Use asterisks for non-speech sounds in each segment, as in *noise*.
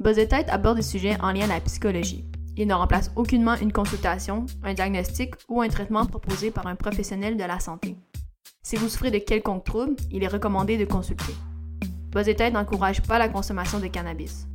Buzz Tête aborde des sujets en lien à la psychologie. Il ne remplace aucunement une consultation, un diagnostic ou un traitement proposé par un professionnel de la santé. Si vous souffrez de quelconque trouble, il est recommandé de consulter. Buzz Tête n'encourage pas la consommation de cannabis.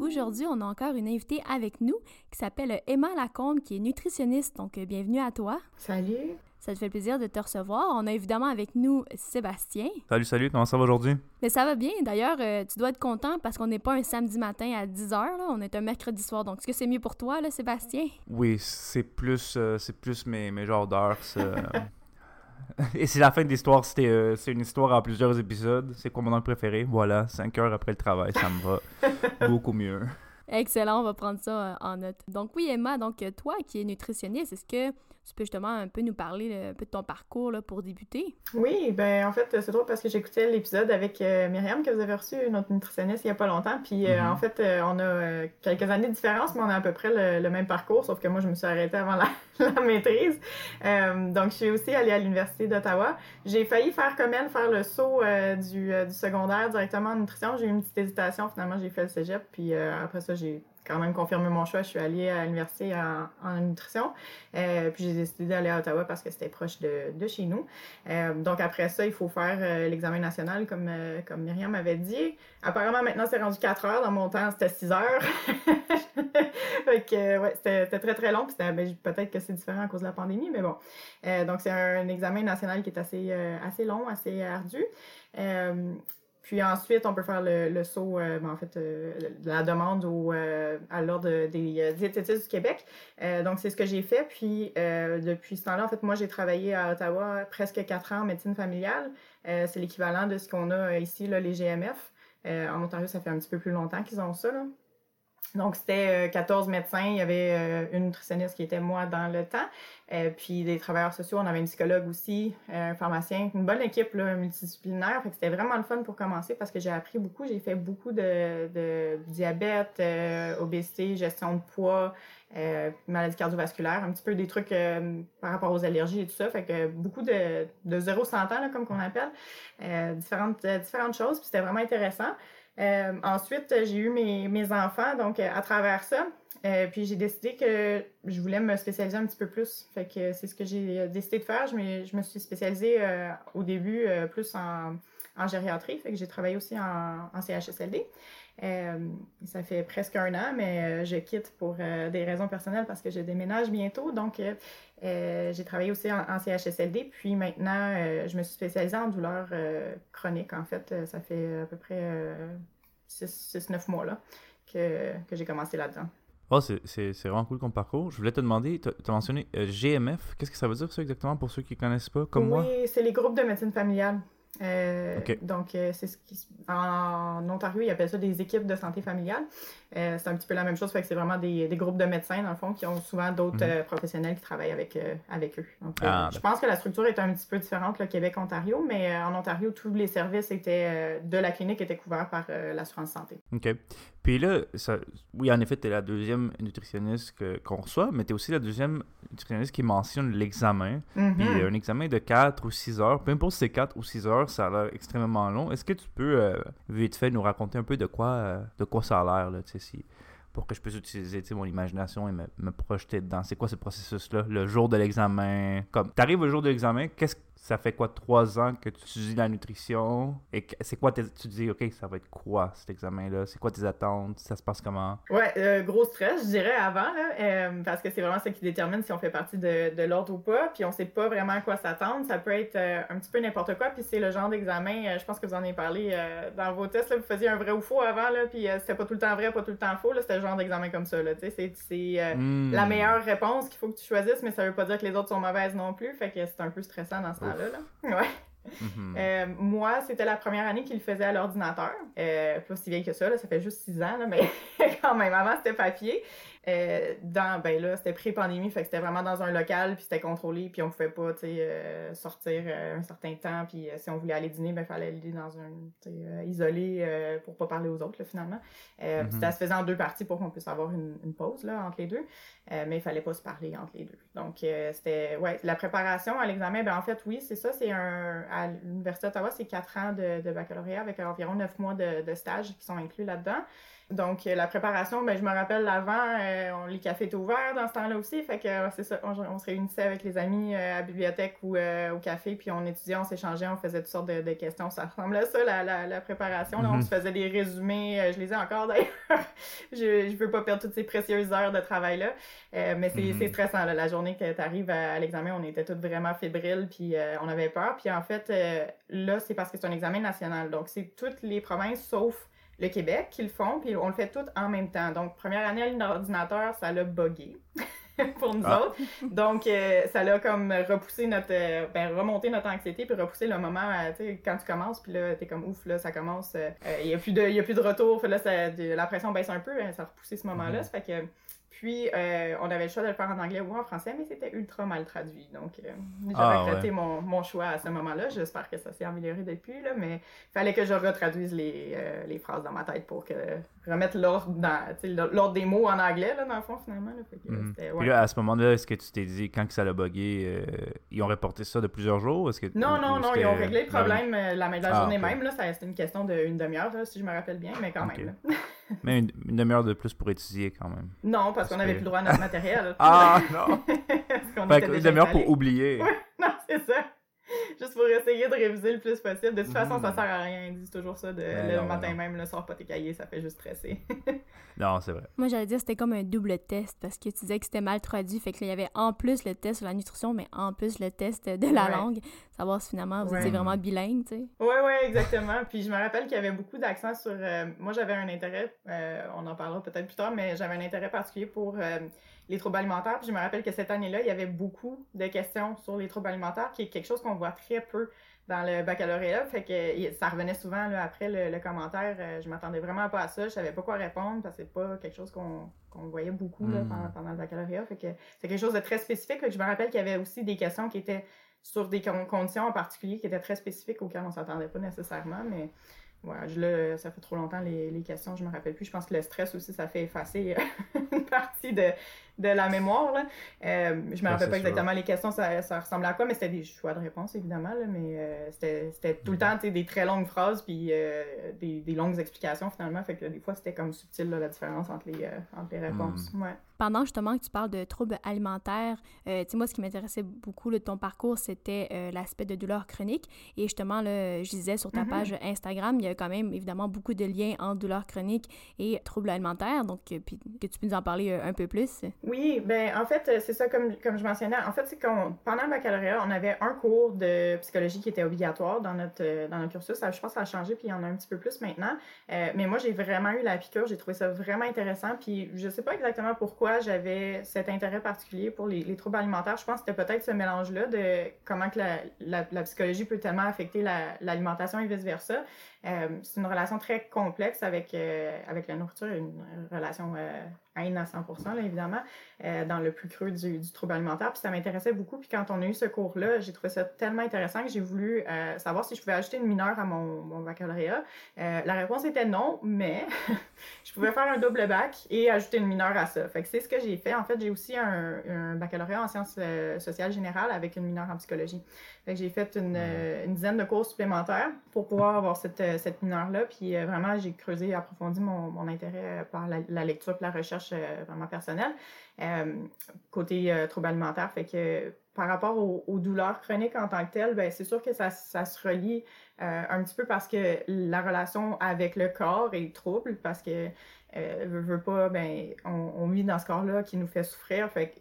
Aujourd'hui, on a encore une invitée avec nous qui s'appelle Emma Lacombe, qui est nutritionniste. Donc, bienvenue à toi. Salut. Ça te fait plaisir de te recevoir. On a évidemment avec nous Sébastien. Salut, salut, comment ça va aujourd'hui? Mais ça va bien. D'ailleurs, euh, tu dois être content parce qu'on n'est pas un samedi matin à 10h, on est un mercredi soir. Donc, est-ce que c'est mieux pour toi, là, Sébastien? Oui, c'est plus, euh, c'est plus mes, mes genres d'heures. *laughs* Et c'est la fin de l'histoire. Euh, c'est une histoire en plusieurs épisodes. C'est quoi mon nom préféré? Voilà, 5 heures après le travail, ça me va *laughs* beaucoup mieux. Excellent, on va prendre ça en note. Donc oui, Emma, donc toi qui es nutritionniste, est-ce que tu peux justement un peu nous parler un peu de ton parcours là, pour débuter? Oui, ben en fait, c'est drôle parce que j'écoutais l'épisode avec euh, Myriam que vous avez reçu, notre nutritionniste, il n'y a pas longtemps. Puis euh, mm-hmm. en fait, euh, on a quelques années de différence, mais on a à peu près le, même parcours, sauf que moi, je me suis arrêtée avant la, *laughs* la maîtrise. donc, je suis aussi allée à l'Université d'Ottawa. J'ai failli faire comme elle, faire le saut du, du, secondaire directement en nutrition. J'ai eu une petite hésitation. Finalement, j'ai fait le cégep. Puis après ça, j'ai quand même confirmé mon choix. Je suis allée à l'université en, nutrition. Euh, puis j'ai décidé d'aller à Ottawa parce que c'était proche de, chez nous. Euh, donc après ça, il faut faire euh, l'examen national comme, comme Myriam m'avait dit. Apparemment, maintenant, c'est rendu 4 heures. Dans mon temps, c'était 6 heures. *laughs* fait que, ouais, c'était très, très long. Ben, peut-être que c'est différent à cause de la pandémie, mais bon. donc, c'est un, examen national qui est assez, assez long, assez ardu. Puis ensuite, on peut faire le, saut, euh, ben, en fait, euh, la demande au, euh, à l'Ordre des diététistes du Québec. donc, c'est ce que j'ai fait. Puis, depuis ce temps-là, en fait, moi, j'ai travaillé à Ottawa presque quatre ans en médecine familiale. c'est l'équivalent de ce qu'on a ici, là, les GMF. en Ontario, ça fait un petit peu plus longtemps qu'ils ont ça. Là. Donc, c'était 14 euh, médecins. Il y avait euh, une nutritionniste qui était moi dans le temps. Euh, puis des travailleurs sociaux. On avait une psychologue aussi, un pharmacien. Une bonne équipe là, multidisciplinaire. Fait que c'était vraiment le fun pour commencer parce que j'ai appris beaucoup. J'ai fait beaucoup de, diabète, obésité, gestion de poids, maladie cardiovasculaire. Un petit peu des trucs par rapport aux allergies et tout ça. Fait que beaucoup de, de zéro cent ans, comme qu'on appelle. différentes, différentes choses. Puis c'était vraiment intéressant. Euh, ensuite, j'ai eu mes, mes, enfants, donc à travers ça. Euh, puis j'ai décidé que je voulais me spécialiser un petit peu plus. Fait que c'est ce que j'ai décidé de faire. Je me, je me suis spécialisée euh, au début plus en, en, gériatrie. Fait que j'ai travaillé aussi en, en CHSLD. Ça fait presque un an, mais je quitte pour des raisons personnelles parce que je déménage bientôt. Donc, j'ai travaillé aussi en, en, CHSLD. Puis maintenant, je me suis spécialisée en douleurs chroniques. En fait, ça fait à peu près 6-9 mois là, que, que j'ai commencé là-dedans. Oh, c'est vraiment cool comme parcours. Je voulais te demander, tu as, mentionné euh, GMF. Qu'est-ce que ça veut dire, ça, exactement, pour ceux qui ne connaissent pas, comme moi? Oui, c'est les groupes de médecine familiale. Euh, donc, euh, c'est ce qui. En Ontario, ils appellent ça des équipes de santé familiale. Euh, c'est un petit peu la même chose, fait que c'est vraiment des, des, groupes de médecins, dans le fond, qui ont souvent d'autres mhm. professionnels qui travaillent avec, avec eux. Donc, ah, je pense que la structure est un petit peu différente, le Québec-Ontario, mais en Ontario, tous les services étaient de la clinique étaient couverts par l'assurance santé. OK. Puis là, ça, oui, en effet, tu es la deuxième nutritionniste qu'on reçoit, mais tu es aussi la deuxième nutritionniste qui mentionne l'examen. Mhm. Puis un examen de 4 ou 6 heures, peu importe si c'est 4 ou 6 heures, ça a l'air extrêmement long. Est-ce que tu peux, euh, vite fait, nous raconter un peu de quoi, euh, de quoi ça a l'air, là, si, pour que je puisse utiliser mon imagination et me, me projeter dedans? C'est quoi ce processus-là, le jour de l'examen? Comme, tu arrives au jour de l'examen, qu'est-ce ça fait quoi, trois ans que tu étudies la nutrition? Et c'est quoi, tes, tu dis, OK, ça va être quoi cet examen-là? C'est quoi tes attentes? Ça se passe comment? Ouais, euh, gros stress, je dirais, avant, là, euh, parce que c'est vraiment ça qui détermine si on fait partie de, de l'ordre ou pas, puis on sait pas vraiment à quoi s'attendre. Ça peut être euh, un petit peu n'importe quoi, puis c'est le genre d'examen, je pense que vous en avez parlé dans vos tests, là, vous faisiez un vrai ou faux avant, là, puis c'était pas tout le temps vrai, pas tout le temps faux, c'était le genre d'examen comme ça, là, tu sais, c'est hmm. la meilleure réponse qu'il faut que tu choisisses, mais ça veut pas dire que les autres sont mauvaises non plus, fait que c'est un peu stressant dans ce temps-là. Là. Ouais. Mm-hmm. Euh, moi, c'était la première année qu'il le faisait à l'ordinateur. Euh, pas si vieille que ça, là, ça fait juste six ans, là, mais *laughs* quand même, avant c'était papier. Euh, dans, ben là, c'était pré-pandémie, fait que c'était vraiment dans un local, puis c'était contrôlé, puis on pouvait pas, tu sais, euh, sortir euh, un certain temps, puis si on voulait aller dîner, ben, il fallait aller dans un, isolé pour pas parler aux autres, là, finalement. Mm-hmm. Ça se faisait en deux parties pour qu'on puisse avoir une, une, pause, là, entre les deux, mais il fallait pas se parler entre les deux. Donc, c'était, ouais, la préparation à l'examen, ben, en fait, oui, c'est ça, c'est un, à l'Université d'Ottawa, c'est quatre ans de, de, baccalauréat avec environ neuf mois de, de stage qui sont inclus là-dedans. Donc, la préparation, ben, je me rappelle l'avant, euh, on, les cafés étaient ouverts dans ce temps-là aussi. Fait que c'est ça, on, se réunissait avec les amis euh, à la bibliothèque ou au café, puis on étudiait, on s'échangeait, on faisait toutes sortes de, questions. Ça ressemblait à ça, la, la, préparation. On mhm. se faisait des résumés, je les ai encore *laughs* d'ailleurs. je ne veux pas perdre toutes ces précieuses heures de travail-là. mais c'est mhm. stressant, la journée que tu arrives à, l'examen, on était toutes vraiment fébriles, puis on avait peur. Puis en fait, là, c'est parce que c'est un examen national. Donc, c'est toutes les provinces sauf le Québec qui le font, puis on le fait tout en même temps. Donc, première année à l'ordinateur, ça l'a buggé *laughs* pour nous ah. autres. Donc, euh, ça l'a comme repoussé notre, euh, ben, remonté notre anxiété, puis repousser le moment, euh, tu sais, quand tu commences, puis là, t'es comme ouf, là, ça commence, il n'y a, plus de, y a plus de retour, là, ça, la pression baisse un peu, hein, ça a repoussé ce moment-là, mm-hmm. ça fait que puis, euh, on avait le choix de le faire en anglais ou en français, mais c'était ultra mal traduit. Donc, euh, j'ai ah, regretté mon, mon, choix à ce moment-là. J'espère que ça s'est amélioré depuis, là, mais il fallait que je retraduise les, euh, les, phrases dans ma tête pour que remettre l'ordre l'ordre des mots en anglais, là, dans le fond, finalement. Mhm. Puis là, à ce moment-là, est-ce que tu t'es dit, quand que ça l'a bugué, ils ont reporté ça de plusieurs jours? Est-ce que, non, non, non, ils ont réglé le problème la, la, la ah, journée même. Là, c'était une question d'une demi-heure, si je me rappelle bien, mais quand même. *laughs* Mais une, demi-heure de plus pour étudier quand même. Non, parce, qu'on n'avait plus le droit à notre matériel. ah non! *laughs* une demi-heure pour oublier. non, c'est ça. *laughs* Juste pour essayer de réviser le plus possible. De toute façon, ça mm. sert à rien. Ils disent toujours ça de, le matin même, le sort pas tes cahiers, ça fait juste stresser. *laughs* non, c'est vrai. Moi, j'allais dire c'était comme un double test parce que tu disais que c'était mal traduit. Fait qu'il y avait en plus le test sur la nutrition, mais en plus le test de la langue. Savoir si finalement vous étiez vraiment bilingue, tu sais. Oui, oui, exactement. Puis je me rappelle qu'il y avait beaucoup d'accent sur. Euh, moi, j'avais un intérêt, euh, on en parlera peut-être plus tard, mais j'avais un intérêt particulier pour. Euh, les troubles alimentaires. Puis je me rappelle que cette année-là, il y avait beaucoup de questions sur les troubles alimentaires, qui est quelque chose qu'on voit très peu dans le baccalauréat. Fait que ça revenait souvent là, après le, commentaire. Euh, je m'attendais vraiment pas à ça. Je savais pas quoi répondre parce que c'est pas quelque chose qu'on voyait beaucoup là, hmm. pendant, le baccalauréat. Fait que c'est quelque chose de très spécifique. je me rappelle qu'il y avait aussi des questions qui étaient sur des conditions en particulier qui étaient très spécifiques auxquelles on s'attendait pas nécessairement. Mais Ouais, je, ça fait trop longtemps les, les, questions, je me rappelle plus. Je pense que le stress aussi, ça fait effacer *laughs* une partie de, de la mémoire. Là. Euh, je me rappelle pas exactement les questions, ça, ça, ressemblait à quoi, mais c'était des choix de réponse, évidemment. Là, mais euh, c'était tout le temps des très longues phrases puis euh, des, des, longues explications, finalement. Fait que des fois, c'était comme subtil la différence entre les, entre les réponses. Hmm. Ouais. Pendant justement que tu parles de troubles alimentaires, tu sais, moi, ce qui m'intéressait beaucoup de ton parcours, c'était l'aspect de douleur chronique. Et justement, là, je disais sur ta mm-hmm. page Instagram, il y a quand même évidemment beaucoup de liens entre douleur chronique et troubles alimentaires. Donc, puis que tu peux nous en parler un peu plus? Oui, ben en fait, c'est ça comme, comme je mentionnais. En fait, c'est qu'on pendant le baccalauréat, on avait un cours de psychologie qui était obligatoire dans notre euh, dans notre cursus. je pense que ça a changé, puis il y en a un petit peu plus maintenant. Euh, mais moi, j'ai vraiment eu la piqûre. J'ai trouvé ça vraiment intéressant. Puis je sais pas exactement pourquoi j'avais cet intérêt particulier pour les, les troubles alimentaires. Je pense que c'était peut-être ce mélange-là de comment que la, la, psychologie peut tellement affecter l'alimentation et vice versa. Euh, c'est une relation très complexe avec, avec la nourriture, une relation à 100 là, évidemment, euh, dans le plus creux du, du trouble alimentaire. Puis ça m'intéressait beaucoup. Puis quand on a eu ce cours-là, j'ai trouvé ça tellement intéressant que j'ai voulu euh, savoir si je pouvais ajouter une mineure à mon, mon baccalauréat. Euh, la réponse était non, mais *laughs* je pouvais faire un double bac et ajouter une mineure à ça. Fait que c'est ce que j'ai fait. En fait, j'ai aussi un, un, baccalauréat en sciences sociales générales avec une mineure en psychologie. Fait que j'ai fait une, une, dizaine de cours supplémentaires pour pouvoir avoir cette, cette mineure-là. Puis vraiment, j'ai creusé et approfondi mon, intérêt par la, lecture et la recherche euh, vraiment personnelle. Euh, côté euh, trouble alimentaire, fait que par rapport aux, douleurs chroniques en tant que telles, ben, c'est sûr que ça, se relie un petit peu parce que la relation avec le corps est trouble, parce que veut, pas, ben, on, vit dans ce corps-là qui nous fait souffrir. Fait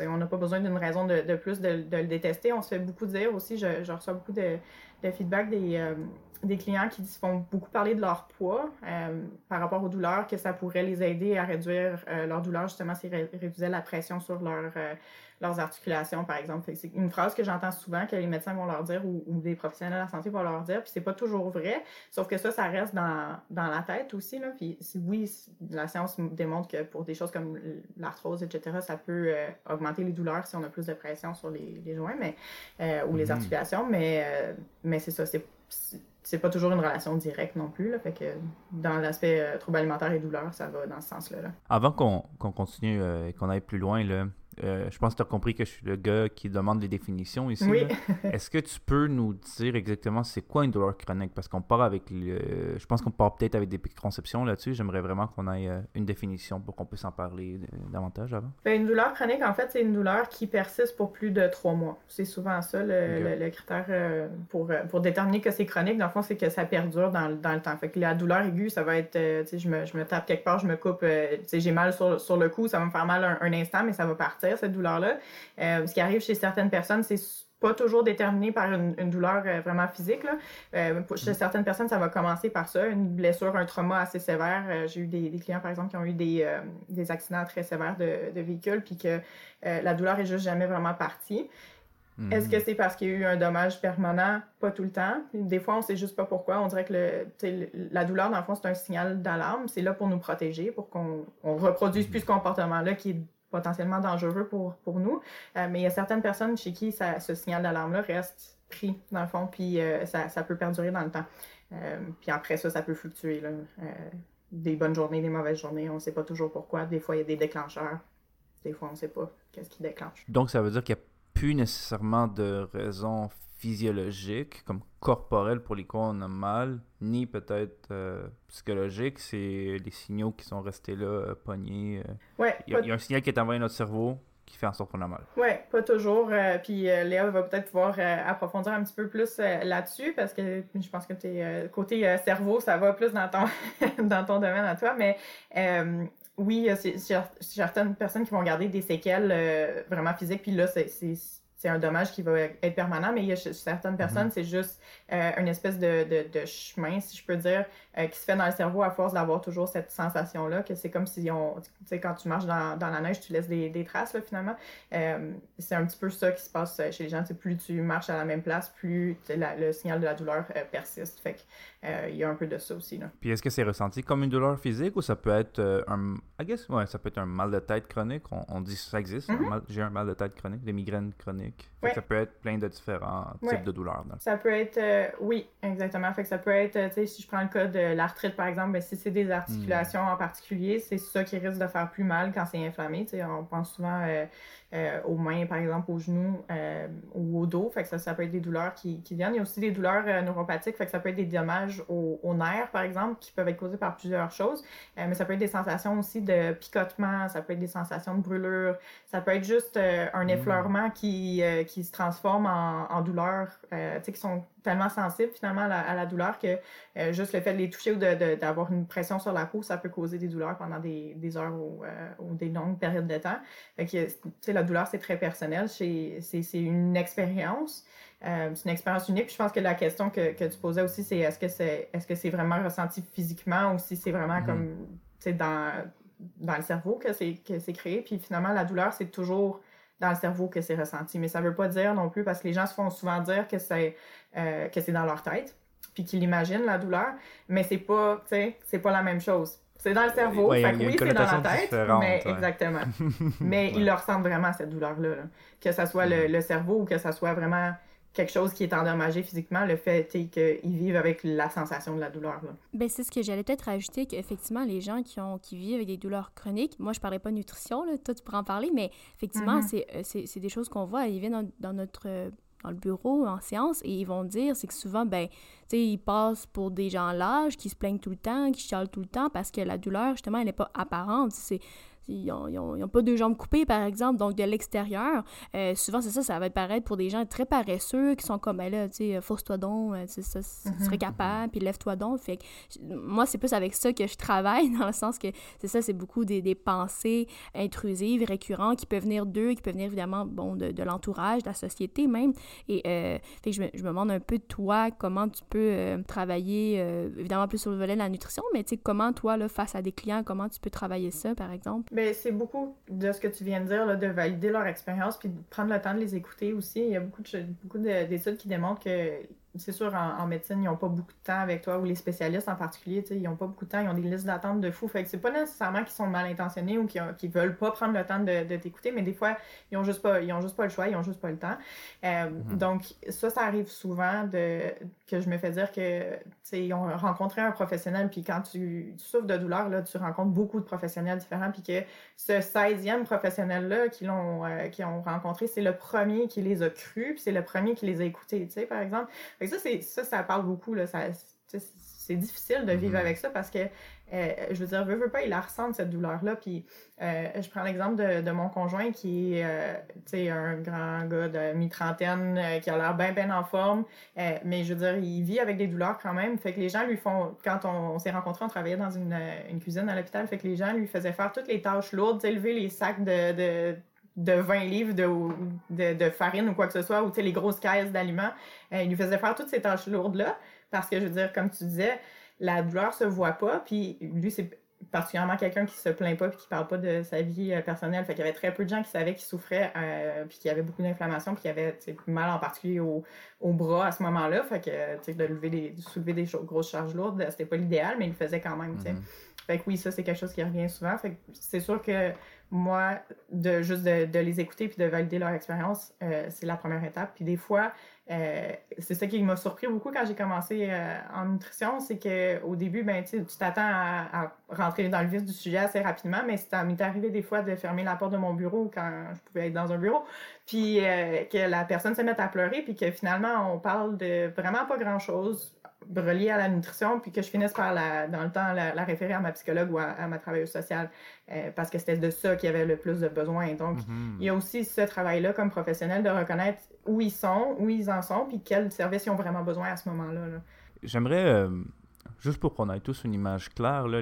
on n'a pas besoin d'une raison de, plus de, le détester. On se fait beaucoup dire aussi, je reçois beaucoup de, le feedback des, des clients qui font beaucoup parler de leur poids par rapport aux douleurs, que ça pourrait les aider à réduire leur douleur, justement, s'ils réduisaient la pression sur leur, leurs articulations, par exemple. C'est une phrase que j'entends souvent que les médecins vont leur dire ou, des professionnels de la santé vont leur dire, puis c'est pas toujours vrai, sauf que ça, ça reste dans, dans la tête aussi. Là. Puis oui, la science démontre que pour des choses comme l'arthrose, etc., ça peut euh, augmenter les douleurs si on a plus de pression sur les, les joints mais, euh, ou les mm-hmm. articulations, mais, euh, mais c'est ça, c'est c'est pas toujours une relation directe non plus. Là, fait que dans l'aspect trouble alimentaire et douleur, ça va dans ce sens-là. Là. Avant qu'on continue et qu'on aille plus loin, là, euh, je pense que tu as compris que je suis le gars qui demande des définitions ici. Oui. *laughs* Est-ce que tu peux nous dire exactement c'est quoi une douleur chronique? Parce qu'on part avec le... Je pense qu'on part peut-être avec des conceptions là-dessus. J'aimerais vraiment qu'on ait euh, une définition pour qu'on puisse en parler euh, davantage avant. Ben, une douleur chronique, en fait, c'est une douleur qui persiste pour plus de trois mois. C'est souvent ça le, critère pour, pour déterminer que c'est chronique. Dans le fond, c'est que ça perdure dans, le temps. Fait que la douleur aiguë, ça va être, je me, je me tape quelque part, je me coupe, j'ai mal sur, sur, le cou, ça va me faire mal un instant, mais ça va partir cette douleur-là. Euh, ce qui arrive chez certaines personnes, c'est pas toujours déterminé par une, douleur euh, vraiment physique. Là. Euh, chez certaines personnes, ça va commencer par ça, une blessure, un trauma assez sévère. J'ai eu des, clients, par exemple, qui ont eu des, des accidents très sévères de, de véhicules, puis que la douleur est juste jamais vraiment partie. Est-ce que c'est parce qu'il y a eu un dommage permanent? Pas tout le temps. Des fois, on sait juste pas pourquoi. On dirait que le, la douleur, dans le fond, c'est un signal d'alarme. C'est là pour nous protéger, pour qu'on on reproduise plus ce comportement-là qui est potentiellement dangereux pour, pour nous. Euh, mais il y a certaines personnes chez qui ce signal d'alarme-là reste pris, dans le fond, puis euh, ça, ça, peut perdurer dans le temps. Euh, puis après ça, ça peut fluctuer. Là. des bonnes journées, des mauvaises journées, on ne sait pas toujours pourquoi. Des fois, il y a des déclencheurs. Des fois, on ne sait pas qu'est-ce qui déclenche. Donc, ça veut dire qu'il n'y a plus nécessairement de raison physiologique, comme corporel pour lesquels on a mal, ni peut-être euh, psychologique. C'est les signaux qui sont restés là, euh, pognés. Euh. Ouais, il, y a, un signal qui est envoyé à notre cerveau qui fait en sorte qu'on a mal. Oui, pas toujours. puis Léa va peut-être pouvoir approfondir un petit peu plus là-dessus parce que je pense que côté cerveau, ça va plus dans ton, *laughs* dans ton domaine à toi. Mais oui, il y a certaines personnes qui vont garder des séquelles vraiment physiques. Puis là, c'est c'est un dommage qui va être permanent, mais il y a certaines personnes, mhm. c'est juste euh, une espèce de, de, chemin, si je peux dire, euh, qui se fait dans le cerveau à force d'avoir toujours cette sensation-là, que c'est comme si on, tu sais, quand tu marches dans, dans, la neige, tu laisses des, des traces, là, finalement. Euh, c'est un petit peu ça qui se passe chez les gens. plus tu marches à la même place, plus le signal de la douleur persiste. Fait que, il y a un peu de ça aussi. Là. Puis est-ce que c'est ressenti comme une douleur physique ou ça peut être un, I guess, ouais, ça peut être un mal de tête chronique? On, dit que ça existe. Mhm. J'ai un mal de tête chronique, des migraines chroniques. Ça peut être plein de différents types de douleurs. Ça peut être, euh, oui, exactement. Fait que ça peut être, tu sais, si je prends le cas de l'arthrite par exemple, ben, si c'est des articulations hmm. en particulier, c'est ça qui risque de faire plus mal quand c'est inflammé. On pense souvent euh, euh, aux mains, par exemple, aux genoux euh, ou au dos. Fait que ça, ça peut être des douleurs qui, qui viennent. Il y a aussi des douleurs euh, neuropathiques, fait que ça peut être des dommages aux, nerfs, par exemple, qui peuvent être causés par plusieurs choses. mais ça peut être des sensations aussi de picotement, ça peut être des sensations de brûlure, ça peut être juste un mmh. effleurement qui, qui se transforme en, en douleur, tu sais, qui sont tellement sensibles finalement à la, douleur que juste le fait de les toucher ou d'avoir une pression sur la peau, ça peut causer des douleurs pendant des, des heures ou, ou, des longues périodes de temps. Fait que, la douleur, c'est très personnel. C'est une expérience. Euh, c'est une expérience unique. je pense que la question que, que tu posais aussi, c'est est-ce que c'est est-ce que c'est vraiment ressenti physiquement ou si c'est vraiment mm-hmm. comme dans, dans le cerveau que c'est créé. Puis finalement, la douleur, c'est toujours dans le cerveau que c'est ressenti. Mais ça ne veut pas dire non plus, parce que les gens se font souvent dire que c'est euh, que c'est dans leur tête, puis qu'ils imaginent la douleur, mais c'est pas, c'est pas la même chose. C'est dans le cerveau. fait que oui, c'est dans la tête. Mais exactement. *laughs* mais il leur ressemble vraiment cette douleur-là. Que ce soit le, le, cerveau ou que ce soit vraiment quelque chose qui est endommagé physiquement, le fait qu'ils vivent avec la sensation de la douleur. Ben, c'est ce que j'allais peut-être rajouter, qu'effectivement, les gens qui, ont, qui vivent avec des douleurs chroniques, moi, je ne parlais pas de nutrition, là, toi, tu pourrais en parler, mais effectivement, mm-hmm. euh, c'est des choses qu'on voit, ils viennent dans, dans notre dans le bureau, en séance, et ils vont dire, c'est que souvent, ben, tu sais, ils passent pour des gens lâches, qui se plaignent tout le temps, qui chialent tout le temps, parce que la douleur, justement, elle n'est pas apparente. C'est ils n'ont pas deux jambes coupées, par exemple, donc de l'extérieur. Euh, souvent, c'est ça, ça va paraître pour des gens très paresseux qui sont comme, ben là, tu sais, force-toi donc, tu ça, tu serais mhm. capable, puis lève-toi donc. Fait que moi, c'est plus avec ça que je travaille, *laughs* dans le sens que c'est ça, c'est beaucoup des, des, pensées intrusives, récurrentes, qui peuvent venir d'eux, qui peuvent venir évidemment, bon, de, de l'entourage, de la société même. Et fait que je me, je me demande un peu, toi, comment tu peux travailler, évidemment, plus sur le volet de la nutrition, mais tu sais, comment toi, là, face à des clients, comment tu peux travailler ça, par exemple? Bien, c'est beaucoup de ce que tu viens de dire, là, de valider leur expérience, puis de prendre le temps de les écouter aussi. Il y a beaucoup beaucoup d'études qui démontrent que c'est sûr, en, médecine, ils n'ont pas beaucoup de temps avec toi, ou les spécialistes en particulier, ils n'ont pas beaucoup de temps, ils ont des listes d'attente de fou. Fait que c'est pas nécessairement qu'ils sont mal intentionnés ou qu'ils veulent pas prendre le temps de, t'écouter, mais des fois, ils n'ont juste, pas, ils ont juste pas le choix, ils n'ont juste pas le temps. Euh, mm-hmm. Donc, ça, ça arrive souvent de, que je me fais dire que, ils ont rencontré un professionnel, puis quand tu, souffres de douleur, là, tu rencontres beaucoup de professionnels différents, puis que ce 16e professionnel-là qu'ils ont, euh, ont rencontré, c'est le premier qui les a crus, puis c'est le premier qui les a écoutés, tu sais, par exemple ça, ça, ça parle beaucoup. Là, c'est difficile de vivre mm-hmm. avec ça parce que, euh, je veux dire, veut, veut pas, il la ressent cette douleur-là. Puis, euh, je prends l'exemple de, mon conjoint qui est, euh, un grand gars de mi-trentaine qui a l'air bien, bien en forme. mais je veux dire, il vit avec des douleurs quand même. Fait que les gens lui font, quand on, s'est rencontrés, on travaillait dans une, cuisine à l'hôpital. Fait que les gens lui faisaient faire toutes les tâches lourdes, élever les sacs de de 20 livres de, de, farine ou quoi que ce soit, ou les grosses caisses d'aliments. Euh, il nous faisait faire toutes ces tâches lourdes-là, parce que je veux dire, comme tu disais, la douleur se voit pas, puis lui, c'est particulièrement quelqu'un qui se plaint pas puis qui parle pas de sa vie euh, personnelle. Fait qu'il y avait très peu de gens qui savaient qu'il souffrait euh, puis qu'il y avait beaucoup d'inflammation puis qu'il avait mal en particulier au, au bras à ce moment-là. Fait que de lever des, de soulever des grosses charges lourdes, c'était pas l'idéal, mais il le faisait quand même. Mm-hmm. Fait que oui, ça c'est quelque chose qui revient souvent. Fait que c'est sûr que moi, de juste de, les écouter puis de valider leur expérience, euh, c'est la première étape. Puis des fois, euh, c'est ça qui m'a surpris beaucoup quand j'ai commencé euh, en nutrition, c'est qu'au début, ben, tu t'attends à, rentrer dans le vif du sujet assez rapidement, mais ça m'est arrivé des fois de fermer la porte de mon bureau quand je pouvais être dans un bureau, puis que la personne se mette à pleurer, puis que finalement, on parle de vraiment pas grand-chose relié à la nutrition, puis que je finisse par, la, dans le temps, la, référer à ma psychologue ou à, ma travailleuse sociale, euh, parce que c'était de ça qu'il y avait le plus de besoin. Donc, mhm. il y a aussi ce travail-là comme professionnel de reconnaître où ils sont, où ils en sont, puis quels services ils ont vraiment besoin à ce moment-là. J'aimerais, euh, juste pour qu'on ait tous une image claire, là,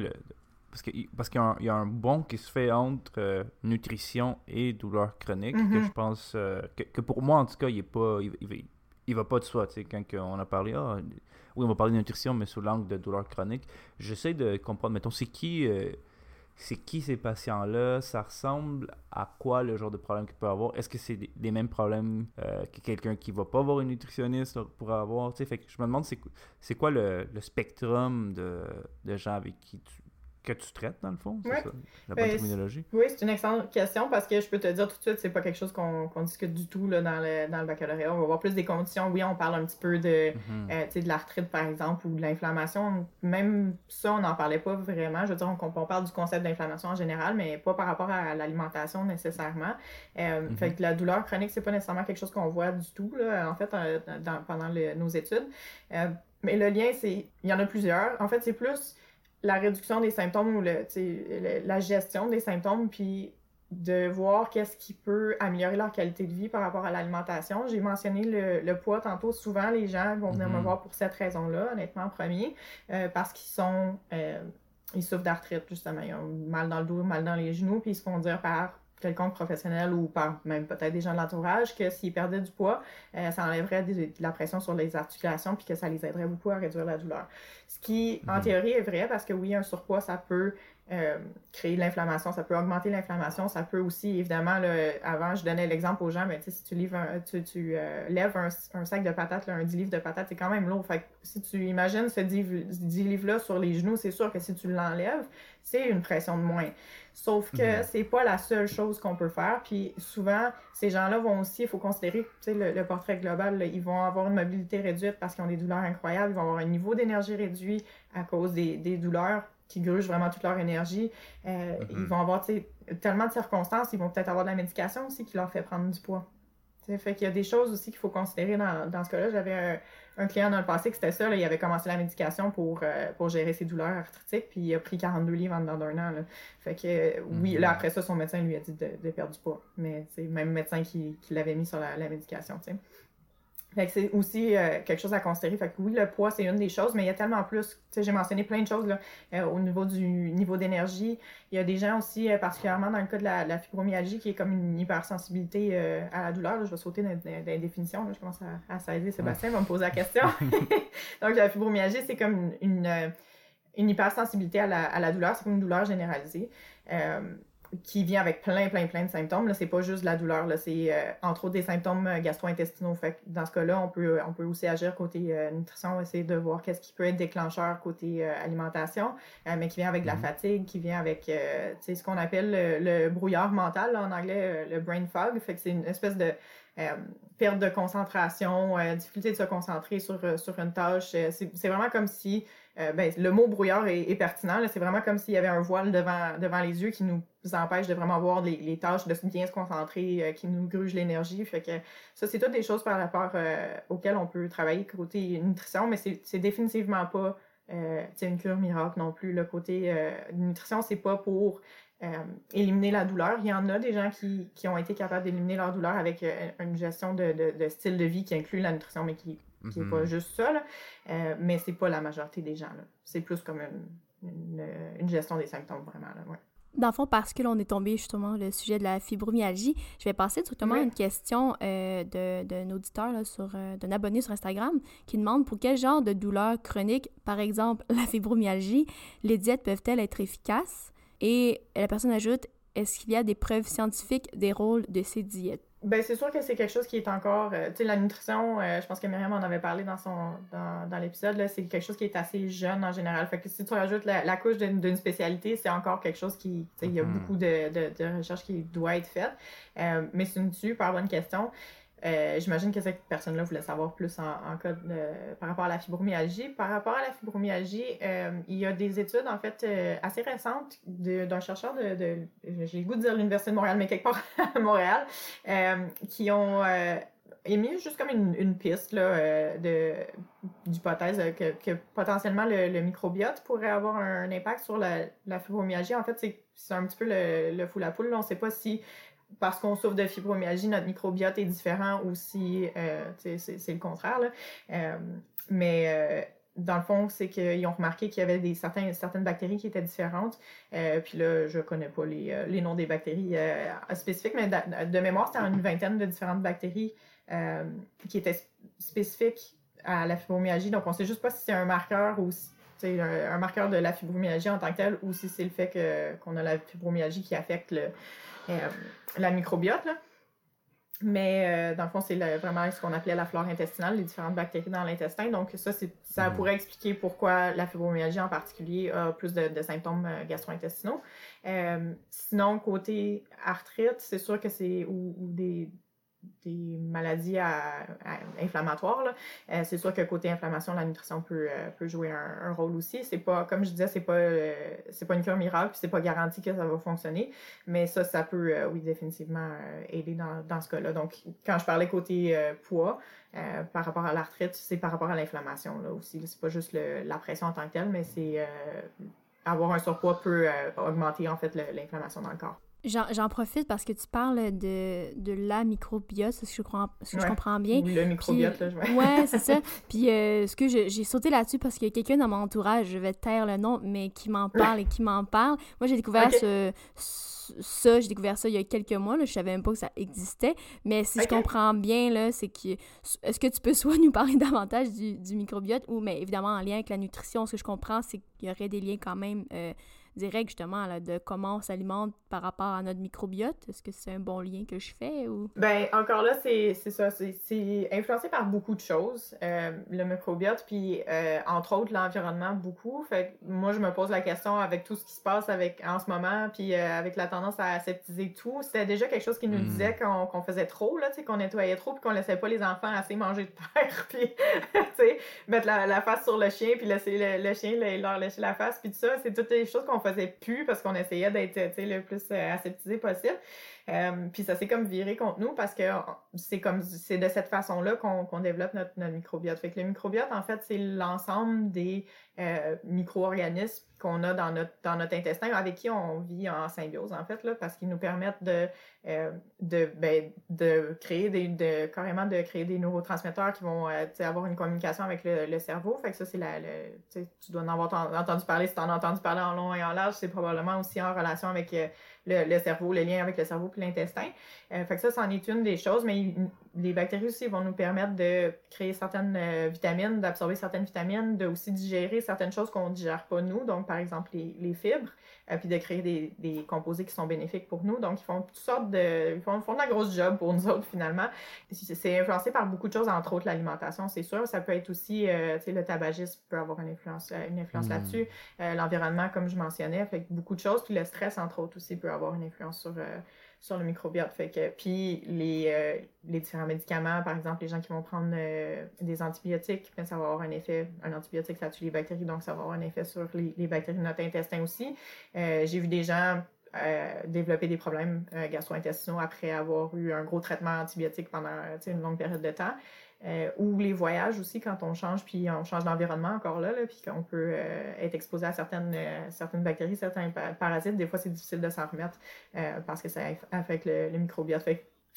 parce qu'il parce qu'il y, a un bon qui se fait entre euh, nutrition et douleur chronique, que mhm. je pense, que, pour moi en tout cas, il est pas... Il, il, va pas de soi, tu sais, quand on a parlé, ah, oui, on va parler de nutrition, mais sous l'angle de douleur chronique. J'essaie de comprendre, mettons, c'est qui, euh, qui ces patients-là? Ça ressemble à quoi le genre de problème qu'ils peuvent avoir? Est-ce que c'est les mêmes problèmes euh, que quelqu'un qui va pas voir une nutritionniste pourrait avoir? Fait que je me demande, c'est quoi le, le spectrum de gens avec qui tu, que tu traites, dans le fond? C'est ça, la bonne terminologie? Oui, c'est une excellente question parce que je peux te dire tout de suite, c'est pas quelque chose qu'on discute du tout là, dans, le, dans le baccalauréat. On va voir plus des conditions. Oui, on parle un petit peu de, mhm. euh, de l'arthrite, par exemple, ou de l'inflammation. Même ça, on n'en parlait pas vraiment. Je veux dire, on, on parle du concept d'inflammation en général, mais pas par rapport à l'alimentation nécessairement. Euh, mhm. Fait que la douleur chronique, c'est pas nécessairement quelque chose qu'on voit du tout, là, en fait, euh, pendant nos études. mais le lien, c'est. Il y en a plusieurs. En fait, c'est plus la réduction des symptômes ou le, la gestion des symptômes, puis de voir qu'est-ce qui peut améliorer leur qualité de vie par rapport à l'alimentation. J'ai mentionné le, poids tantôt. Souvent, les gens vont venir me mhm. voir pour cette raison-là, honnêtement, en premier, euh, parce qu'ils sont... Euh, ils souffrent d'arthrite, justement. Ils ont mal dans le dos, mal dans les genoux, puis ils se font dire par quelconque professionnel ou par même peut-être des gens de l'entourage que s'ils perdaient du poids, euh, ça enlèverait de, la pression sur les articulations puis que ça les aiderait beaucoup à réduire la douleur. Ce qui, en mhm. théorie, est vrai parce que oui, un surpoids, ça peut euh, créer de l'inflammation, ça peut augmenter l'inflammation, ça peut aussi, évidemment, avant, je donnais l'exemple aux gens, mais si tu, livres tu, tu euh, lèves un, sac de patates, un 10 livres de patates, c'est quand même lourd. Fait si tu imagines ce 10, livres-là sur les genoux, c'est sûr que si tu l'enlèves, c'est une pression de moins. Sauf que mhm. c'est pas la seule chose qu'on peut faire. Puis souvent, ces gens-là vont aussi, il faut considérer le, le portrait global, ils vont avoir une mobilité réduite parce qu'ils ont des douleurs incroyables, ils vont avoir un niveau d'énergie réduit à cause des, des douleurs qui grugent vraiment toute leur énergie. Euh, ils mhm. vont avoir tellement de circonstances, ils vont peut-être avoir de la médication aussi qui leur fait prendre du poids. fait qu'il y a des choses aussi qu'il faut considérer dans, dans ce cas-là. J'avais un, client dans le passé qui c'était ça, là, il avait commencé la médication pour, euh, pour gérer ses douleurs arthritiques, puis il a pris 42 livres en dedans d'un an. Là. Fait que oui, là mhm. après ça, son médecin lui a dit de, de perdre du poids. Mais c'est même médecin qui, qui l'avait mis sur la, la médication. Fait que c'est aussi euh, quelque chose à considérer. Fait que oui, le poids, c'est une des choses, mais il y a tellement plus. Tu sais, j'ai mentionné plein de choses là, euh, au niveau du niveau d'énergie. Il y a des gens aussi, euh, particulièrement dans le cas de la, fibromyalgie, qui est comme une hypersensibilité à la douleur. je vais sauter dans, les définitions. Là, je commence à, à saisir Sébastien, va me poser la question. *laughs* Donc, la fibromyalgie, c'est comme une, une, hypersensibilité à la, à la douleur. C'est comme une douleur généralisée qui vient avec plein, plein, plein de symptômes. Là, c'est pas juste la douleur, là, c'est euh, entre autres des symptômes euh, gastro-intestinaux. Fait dans ce cas-là, on peut, on peut aussi agir côté euh, nutrition, essayer de voir qu'est-ce qui peut être déclencheur côté alimentation, mais qui vient avec de la mm-hmm. fatigue, qui vient avec ce qu'on appelle le, brouillard mental, en anglais, le brain fog. Fait que c'est une espèce de perte de concentration, difficulté de se concentrer sur, sur une tâche. c'est vraiment comme si euh, ben, le mot brouillard est, pertinent. C'est vraiment comme s'il y avait un voile devant, devant les yeux qui nous empêche de vraiment voir les, tâches, de bien se concentrer, euh, qui nous gruge l'énergie. Fait que ça, c'est toutes des choses par rapport euh, auxquelles on peut travailler côté nutrition, mais c'est définitivement pas une cure miracle non plus. Le côté nutrition, c'est pas pour éliminer la douleur. Il y en a des gens qui, ont été capables d'éliminer leur douleur avec une gestion de, de, style de vie qui inclut la nutrition, mais qui qui n'est pas mhm. juste ça, là. Euh, mais c'est pas la majorité des gens. C'est plus comme une, une, gestion des symptômes, vraiment. Là, ouais. Dans le fond, parce que l'on est tombé justement le sujet de la fibromyalgie, je vais passer directement à une question euh, d'un auditeur, là, sur, euh, d'un abonné sur Instagram, qui demande pour quel genre de douleur chronique, par exemple *laughs* la fibromyalgie, les diètes peuvent-elles être efficaces? Et la personne ajoute, est-ce qu'il y a des preuves scientifiques des rôles de ces diètes? Ben, c'est sûr que c'est quelque chose qui est encore. Euh, tu sais, la nutrition, euh, je pense que Myriam en avait parlé dans son dans, dans l'épisode, c'est quelque chose qui est assez jeune en général. Fait que si tu rajoutes la, couche d'une spécialité, c'est encore quelque chose qui. Tu sais, il y a mm-hmm. beaucoup de, de, de recherches qui doit être faites. Euh, mais c'est une super bonne question. Euh, j'imagine que cette personne-là voulait savoir plus en, en cas par rapport à la fibromyalgie. Par rapport à la fibromyalgie, euh, il y a des études en fait euh, assez récentes d'un chercheur de, de j'ai le goût de dire l'Université de Montréal, mais quelque part *laughs* à Montréal, qui ont émis juste comme une, une piste là, d'hypothèse que, que, potentiellement le, microbiote pourrait avoir un, impact sur la, la fibromyalgie. En fait, c'est un petit peu le, le fou la poule. On ne sait pas si parce qu'on souffre de fibromyalgie, notre microbiote est différent ou si euh, c'est le contraire. Là. Euh, mais euh, dans le fond, c'est qu'ils ont remarqué qu'il y avait des, certaines bactéries qui étaient différentes. puis là, je connais pas les, noms des bactéries spécifiques, mais de, mémoire, c'était une vingtaine de différentes bactéries qui étaient spécifiques à la fibromyalgie. Donc, on sait juste pas si c'est un marqueur ou si un, marqueur de la fibromyalgie en tant que tel ou si c'est le fait qu'on a la fibromyalgie qui affecte le, euh, la microbiote. Là. Mais euh, dans le fond, c'est vraiment ce qu'on appelait la flore intestinale, les différentes bactéries dans l'intestin. Donc, ça, ça mhm. pourrait expliquer pourquoi la fibromyalgie en particulier a plus de, symptômes euh, gastro-intestinaux. sinon, côté arthrite, c'est sûr que c'est. ou, des, des maladies inflammatoires. Euh, c'est sûr que côté inflammation, la nutrition peut, euh, peut jouer un, rôle aussi. C'est pas, comme je disais, c'est pas, euh, c'est pas une cure miracle, puis c'est pas garanti que ça va fonctionner, mais ça, ça peut, oui, définitivement aider dans, dans ce cas-là. Donc, quand je parlais côté poids, par rapport à l'arthrite, c'est par rapport à l'inflammation là aussi. C'est pas juste la pression en tant que telle, mais c'est avoir un surpoids peut augmenter en fait l'inflammation dans le corps. J'en profite parce que tu parles de, de la microbiote, ce que je, comprends, ce que je comprends bien. le microbiote, là, je vois. Ouais, c'est ça. *laughs* Puis euh, ce que j'ai sauté là-dessus parce qu'il y a quelqu'un dans mon entourage, je vais taire le nom, mais qui m'en parle et qui m'en parle. Moi, j'ai découvert ce, ça, j'ai découvert ça il y a quelques mois, là, je savais même pas que ça existait. Mais si je comprends bien, là, c'est que. Est-ce que tu peux *laughs* soit nous parler davantage du, du, microbiote ou, mais évidemment, en lien avec la nutrition, ce que je comprends, c'est qu'il y aurait des liens quand même. Euh, direct justement là, de comment on s'alimente par rapport à notre microbiote? Est-ce que c'est un bon lien que je fais ou? Ben encore là, c'est ça. C'est influencé par beaucoup de choses, euh, le microbiote, puis euh, entre autres l'environnement beaucoup. Fait moi, je me pose la question avec tout ce qui se passe avec en ce moment, puis euh, avec la tendance à aseptiser tout. C'était déjà quelque chose qui nous hmm. disait qu'on faisait trop, là, qu'on nettoyait trop, puis qu'on laissait pas les enfants assez manger de terre, *laughs* puis mettre la, face sur le chien, puis laisser le, chien leur lécher la face, puis tout ça. C'est toutes les choses qu'on faisait plus parce qu'on essayait d'être le plus euh, aseptisé possible. Euh, puis ça s'est comme viré contre nous parce que c'est comme c'est de cette façon-là qu'on développe notre, notre, microbiote. Fait que le microbiote, en fait, c'est l'ensemble des euh, micro-organismes qu'on a dans notre, dans notre intestin, avec qui on vit en symbiose, en fait, là, parce qu'ils nous permettent de, euh, de, ben, de créer des, de, carrément de créer des neurotransmetteurs qui vont avoir une communication avec le, le, cerveau. Fait que ça, c'est la, tu dois en avoir entendu parler, si tu en as entendu parler en long et en large, c'est probablement aussi en relation avec le, cerveau, le lien avec le cerveau puis l'intestin. Euh, fait que ça, c'en est une des choses, mais les bactéries aussi vont nous permettre de créer certaines euh, vitamines, d'absorber certaines vitamines, de aussi digérer certaines choses qu'on ne digère pas nous, donc par exemple les, les fibres, euh, puis de créer des, des, composés qui sont bénéfiques pour nous. Donc, ils font toutes sortes de... Ils font, font de la grosse job pour nous autres, finalement. C'est influencé par beaucoup de choses, entre autres l'alimentation, c'est sûr. Ça peut être aussi, euh, tu sais, le tabagisme peut avoir une influence, une influence mm. là-dessus. L'environnement, comme je mentionnais, fait beaucoup de choses. Puis le stress, entre autres, aussi peut avoir une influence sur sur le microbiote. Fait que, puis les, euh, les différents médicaments, par exemple, les gens qui vont prendre euh, des antibiotiques, ben, ça va avoir un effet, un antibiotique, ça tue les bactéries, donc ça va avoir un effet sur les, les bactéries de notre intestin aussi. Euh, j'ai vu des gens développer des problèmes gastro-intestinaux après avoir eu un gros traitement antibiotique pendant une longue période de temps. Euh, ou les voyages aussi, quand on change, puis on change d'environnement encore là, puis qu'on peut euh, être exposé à certaines, euh, bactéries, certains parasites. Des fois, c'est difficile de s'en remettre parce que ça affecte le, microbiote.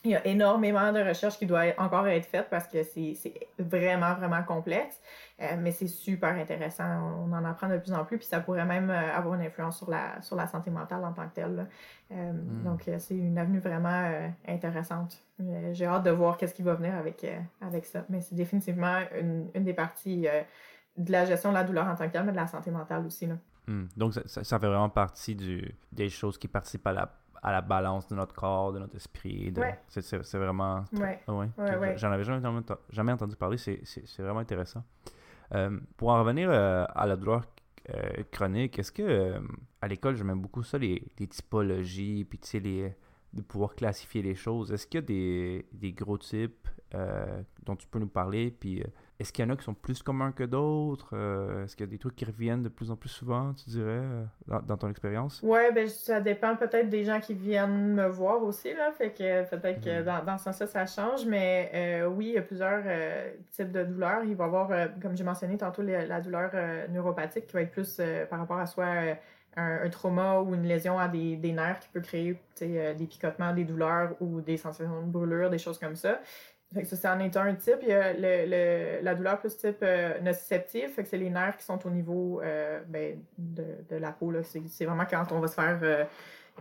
Il y a énormément de recherches qui doivent encore être faites parce que c'est vraiment, vraiment complexe. Euh, mais c'est super intéressant. On en apprend de plus en plus, puis ça pourrait même euh, avoir une influence sur la, sur la santé mentale en tant que telle. Euh, hmm. Donc, c'est une avenue vraiment intéressante. J'ai hâte de voir qu'est-ce qui va venir avec, avec ça. Mais c'est définitivement une, une, des parties de la gestion de la douleur en tant que telle, mais de la santé mentale aussi. Là. Hmm. Donc, ça, ça, fait vraiment partie du, des choses qui participent à la à la balance de notre corps, de notre esprit. De... C'est vraiment. Ouais. J'en avais jamais, jamais entendu parler. C'est vraiment intéressant. Euh, pour en revenir euh, à la douleur euh, chronique, est-ce que à l'école, j'aimais beaucoup ça, les, les typologies, puis tu sais, les, de pouvoir classifier les choses. Est-ce qu'il y a des, des gros types dont tu peux nous parler, puis est-ce qu'il y en a qui sont plus communs que d'autres? Euh, est-ce qu'il y a des trucs qui reviennent de plus en plus souvent, tu dirais, euh, dans, ton expérience? Ouais, ben ça dépend peut-être des gens qui viennent me voir aussi, là. Fait que peut-être que mhm. dans, dans, ce sens-là, ça change. Mais euh, oui, il y a plusieurs types de douleurs. Il va y avoir, comme j'ai mentionné tantôt, la douleur neuropathique qui va être plus par rapport à soit un, trauma ou une lésion à des, des nerfs qui peut créer des picotements, des douleurs ou des sensations de brûlure, des choses comme ça. Fait que ça, c'est en est un type. Il y a le, le, la douleur plus type euh, nociceptive, fait que c'est les nerfs qui sont au niveau euh, ben, de, de, la peau. C'est vraiment quand on va se faire euh,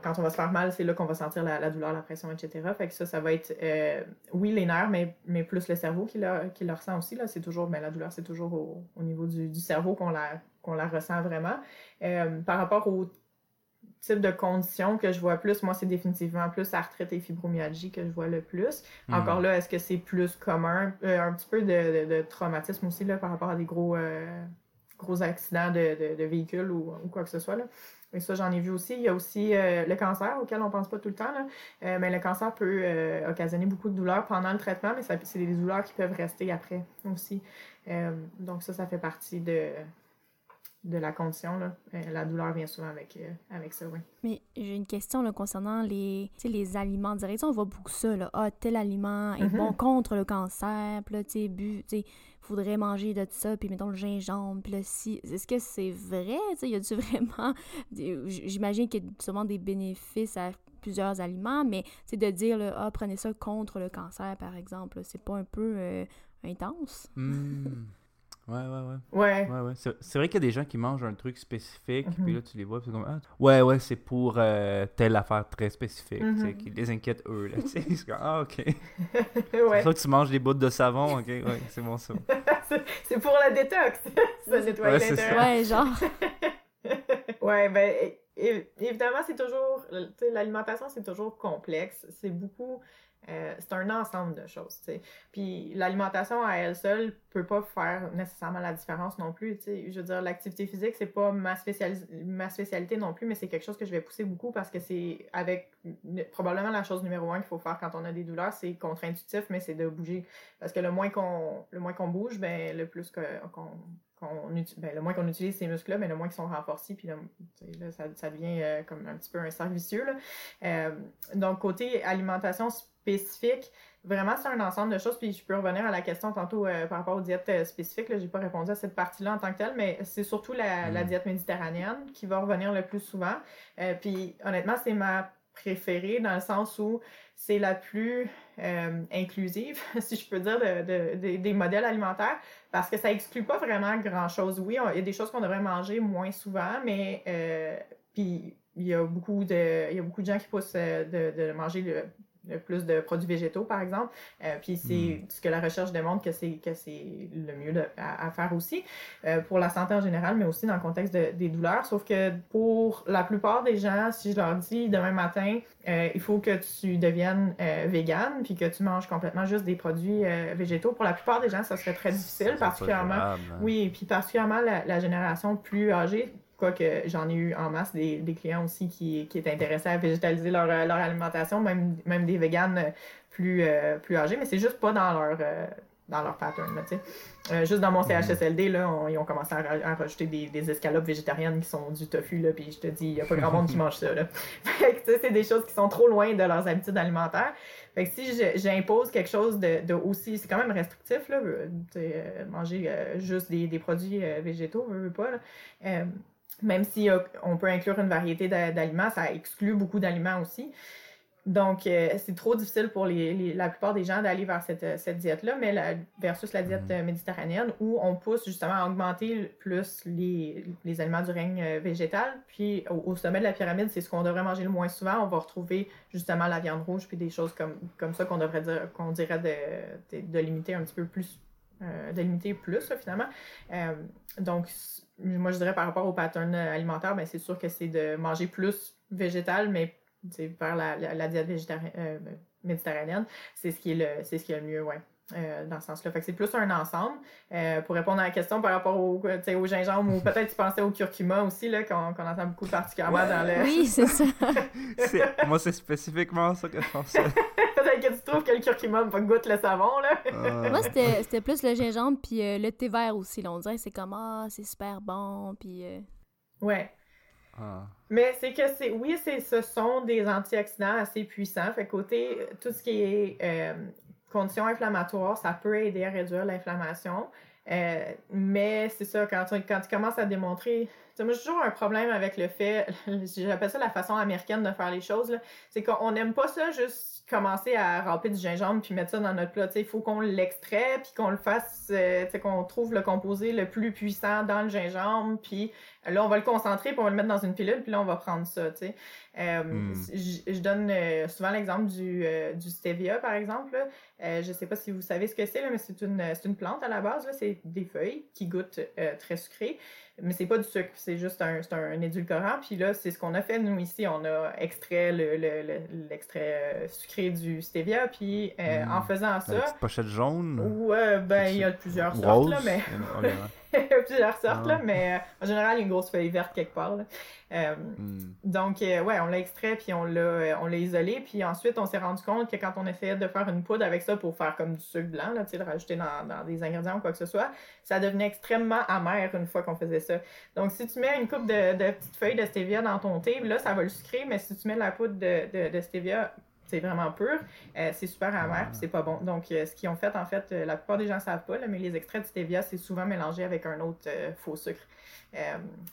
quand on va se faire mal, c'est là qu'on va sentir la, douleur, la pression, etc. Fait que ça, ça va être euh, oui les nerfs, mais, mais plus le cerveau qui qui le ressent aussi. Là. C'est toujours, ben, la douleur, c'est toujours au, au niveau du, du cerveau qu'on la, qu'on la ressent vraiment. par rapport au type de conditions que je vois plus, moi, c'est définitivement plus arthrite et fibromyalgie que je vois le plus. Hmm. Encore là, est-ce que c'est plus commun? Euh, un petit peu de, de, traumatisme aussi là, par rapport à des gros, euh, gros accidents de, de véhicules ou, ou, quoi que ce soit. Là. Et ça, j'en ai vu aussi. Il y a aussi euh, le cancer auquel on pense pas tout le temps. Là. mais le cancer peut occasionner beaucoup de douleurs pendant le traitement, mais c'est des douleurs qui peuvent rester après aussi. donc ça, ça fait partie de, de la condition. Là. Euh, la douleur vient souvent avec, euh, avec ça, oui. Mais j'ai une question là, concernant les, les aliments direct. On voit beaucoup ça. Là. Ah, tel aliment est bon mm-hmm. contre le cancer. Puis là, tu sais, faudrait manger de ça. Puis mettons le gingembre. Puis là, si. Est-ce que c'est vrai? Tu y a-tu *laughs* vraiment. J'imagine qu'il y a sûrement des bénéfices à plusieurs aliments, mais c'est de dire, là, ah, prenez ça contre le cancer, par exemple. C'est pas un peu euh, intense? Hmm. Ouais, ouais, ouais. Ouais. ouais, ouais. C'est vrai qu'il y a des gens qui mangent un truc spécifique, puis mhm. là, tu les vois, puis c'est comme, ah, ouais, ouais, c'est pour euh, telle affaire très spécifique, tu sais, mhm. qui les inquiète eux, là, *laughs* tu sais. C'est comme, ah, ok. *laughs* ouais. C'est ça que tu manges des bouts de savon, ok, ouais, c'est bon, ça. *laughs* c'est pour la détox, ça nettoie l'intérieur. Ouais, genre. ouais, ben, évidemment, c'est toujours, tu sais, l'alimentation, c'est toujours complexe. C'est beaucoup euh, c'est un ensemble de choses, tu sais. Puis l'alimentation à elle seule peut pas faire nécessairement la différence non plus, tu sais. Je veux dire, l'activité physique, c'est pas ma, ma spécialité non plus, mais c'est quelque chose que je vais pousser beaucoup parce que c'est avec probablement la chose numéro un qu'il faut faire quand on a des douleurs, c'est contre-intuitif, mais c'est de bouger. Parce que le moins qu'on le moins qu'on bouge, ben le plus qu'on ben, le moins qu'on utilise ces muscles-là, mais le moins qu'ils sont renforcés, puis là, ça, devient euh, comme un petit peu un cercle vicieux. Euh, donc, côté alimentation spécifique, vraiment, c'est un ensemble de choses. Puis je peux revenir à la question tantôt euh, par rapport aux diètes spécifiques. Je n'ai pas répondu à cette partie-là en tant que telle, mais c'est surtout la, la, mm. diète méditerranéenne qui va revenir le plus souvent. puis honnêtement, c'est ma préférée dans le sens où c'est la plus euh, inclusive, *laughs* si je peux dire, de, des modèles alimentaires, parce que ça exclut pas vraiment grand-chose. Oui, il y a des choses qu'on devrait manger moins souvent, mais euh, puis il y a beaucoup de il y a beaucoup de gens qui poussent euh, de, de manger le plus de produits végétaux, par exemple. Euh, puis c'est hmm. ce que la recherche démontre que c'est que c'est le mieux à, faire aussi euh, pour la santé en général, mais aussi dans le contexte des douleurs. Sauf que pour la plupart des gens, si je leur dis demain matin, euh, il faut que tu deviennes vegan, puis que tu manges complètement juste des produits végétaux, pour la plupart des gens, ça serait très difficile, particulièrement. Hein. Oui, puis particulièrement la génération plus âgée que j'en ai eu en masse des, clients aussi qui, qui étaient intéressés à végétaliser leur, euh, leur alimentation, même, même des véganes plus, euh, plus âgés, mais c'est juste pas dans leur, euh, dans leur pattern. juste dans mon mhm. CHSLD, là, ils ont commencé à, rajouter des, des, escalopes végétariennes qui sont du tofu, là, puis je te dis, il n'y a pas grand monde qui *laughs* mange ça. *laughs* c'est des choses qui sont trop loin de leurs habitudes alimentaires. Fait que si j'impose quelque chose de, de, aussi, c'est quand même restrictif, là, manger juste des, des produits végétaux, veux, veux pas, là même si euh, on peut inclure une variété d'aliments, ça exclut beaucoup d'aliments aussi. Donc, euh, c'est trop difficile pour les, la plupart des gens d'aller vers cette, euh, cette diète-là, mais la, versus la diète mm. méditerranéenne, où on pousse justement à augmenter plus les, les aliments du règne végétal. Puis, au, sommet de la pyramide, c'est ce qu'on devrait manger le moins souvent. On va retrouver justement la viande rouge, puis des choses comme, comme ça qu'on devrait dire, qu'on dirait de, de, limiter un petit peu plus, de limiter plus, finalement. donc, moi, je dirais par rapport au pattern alimentaire, ben, c'est sûr que c'est de manger plus végétal, mais vers la, la, diète euh, méditerranéenne, c'est ce qui est le, c'est ce qui est le mieux, ouais. Euh, dans ce sens-là. Fait que c'est plus un ensemble. Euh, pour répondre à la question par rapport au, au gingembre ou peut-être tu pensais au curcuma aussi, là, qu'on, entend beaucoup particulièrement dans le. Oui, c'est ça. *laughs* moi, c'est spécifiquement ça que je pensais. *laughs* que tu trouves que le curcuma pas goûte le savon, là. Ah. moi, c'était, c'était plus le gingembre puis le thé vert aussi. Là. On dirait c'est comme Ah, c'est super bon. Puis. Ouais. Ah. Mais c'est que c'est oui, c'est ce sont des antioxydants assez puissants. Fait côté tout ce qui est conditions inflammatoires, ça peut aider à réduire l'inflammation. Euh, mais c'est ça, quand tu, quand tu commences à démontrer. Moi, j'ai toujours un problème avec le fait, *laughs* j'appelle ça la façon américaine de faire les choses, c'est qu'on n'aime pas ça juste commencer à râper du gingembre puis mettre ça dans notre plat. Il faut qu'on l'extrait puis qu'on le fasse, euh, qu'on trouve le composé le plus puissant dans le gingembre. Puis là, on va le concentrer puis on va le mettre dans une pilule puis là, on va prendre ça. Euh, hmm. Je donne euh, souvent l'exemple du, du stevia, par exemple. Je je sais pas si vous savez ce que c'est, mais c'est une, une plante à la base. C'est des feuilles qui goûtent très sucrées mais c'est pas du sucre, c'est juste un, un, édulcorant. Puis là, c'est ce qu'on a fait, nous, ici. On a extrait l'extrait le, sucré du stevia, puis euh, en hmm. faisant ça... La petite pochette jaune? Ouais, ben, il y a plusieurs sortes, là, mais... *laughs* *laughs* plusieurs sortes, là, mais euh, en général, il y a une grosse feuille verte quelque part. Euh, hmm. Donc, euh, ouais, on l'a extrait, puis on l'a, on l'a isolé, puis ensuite, on s'est rendu compte que quand on essayait de faire une poudre avec ça pour faire comme du sucre blanc, là, le rajouter dans, dans, des ingrédients ou quoi que ce soit, ça devenait extrêmement amer une fois qu'on faisait ça. Donc, si tu mets une coupe de, de petites feuilles de stevia dans ton thé, là, ça va le sucrer, mais si tu mets de la poudre de, de, de stevia c'est vraiment pur. Euh, c'est super amer, puis c'est pas bon. Donc, euh, ce qu'ils ont fait, en fait, euh, la plupart des gens ne savent pas, mais les extraits de stevia, c'est souvent mélangé avec un autre faux sucre. puis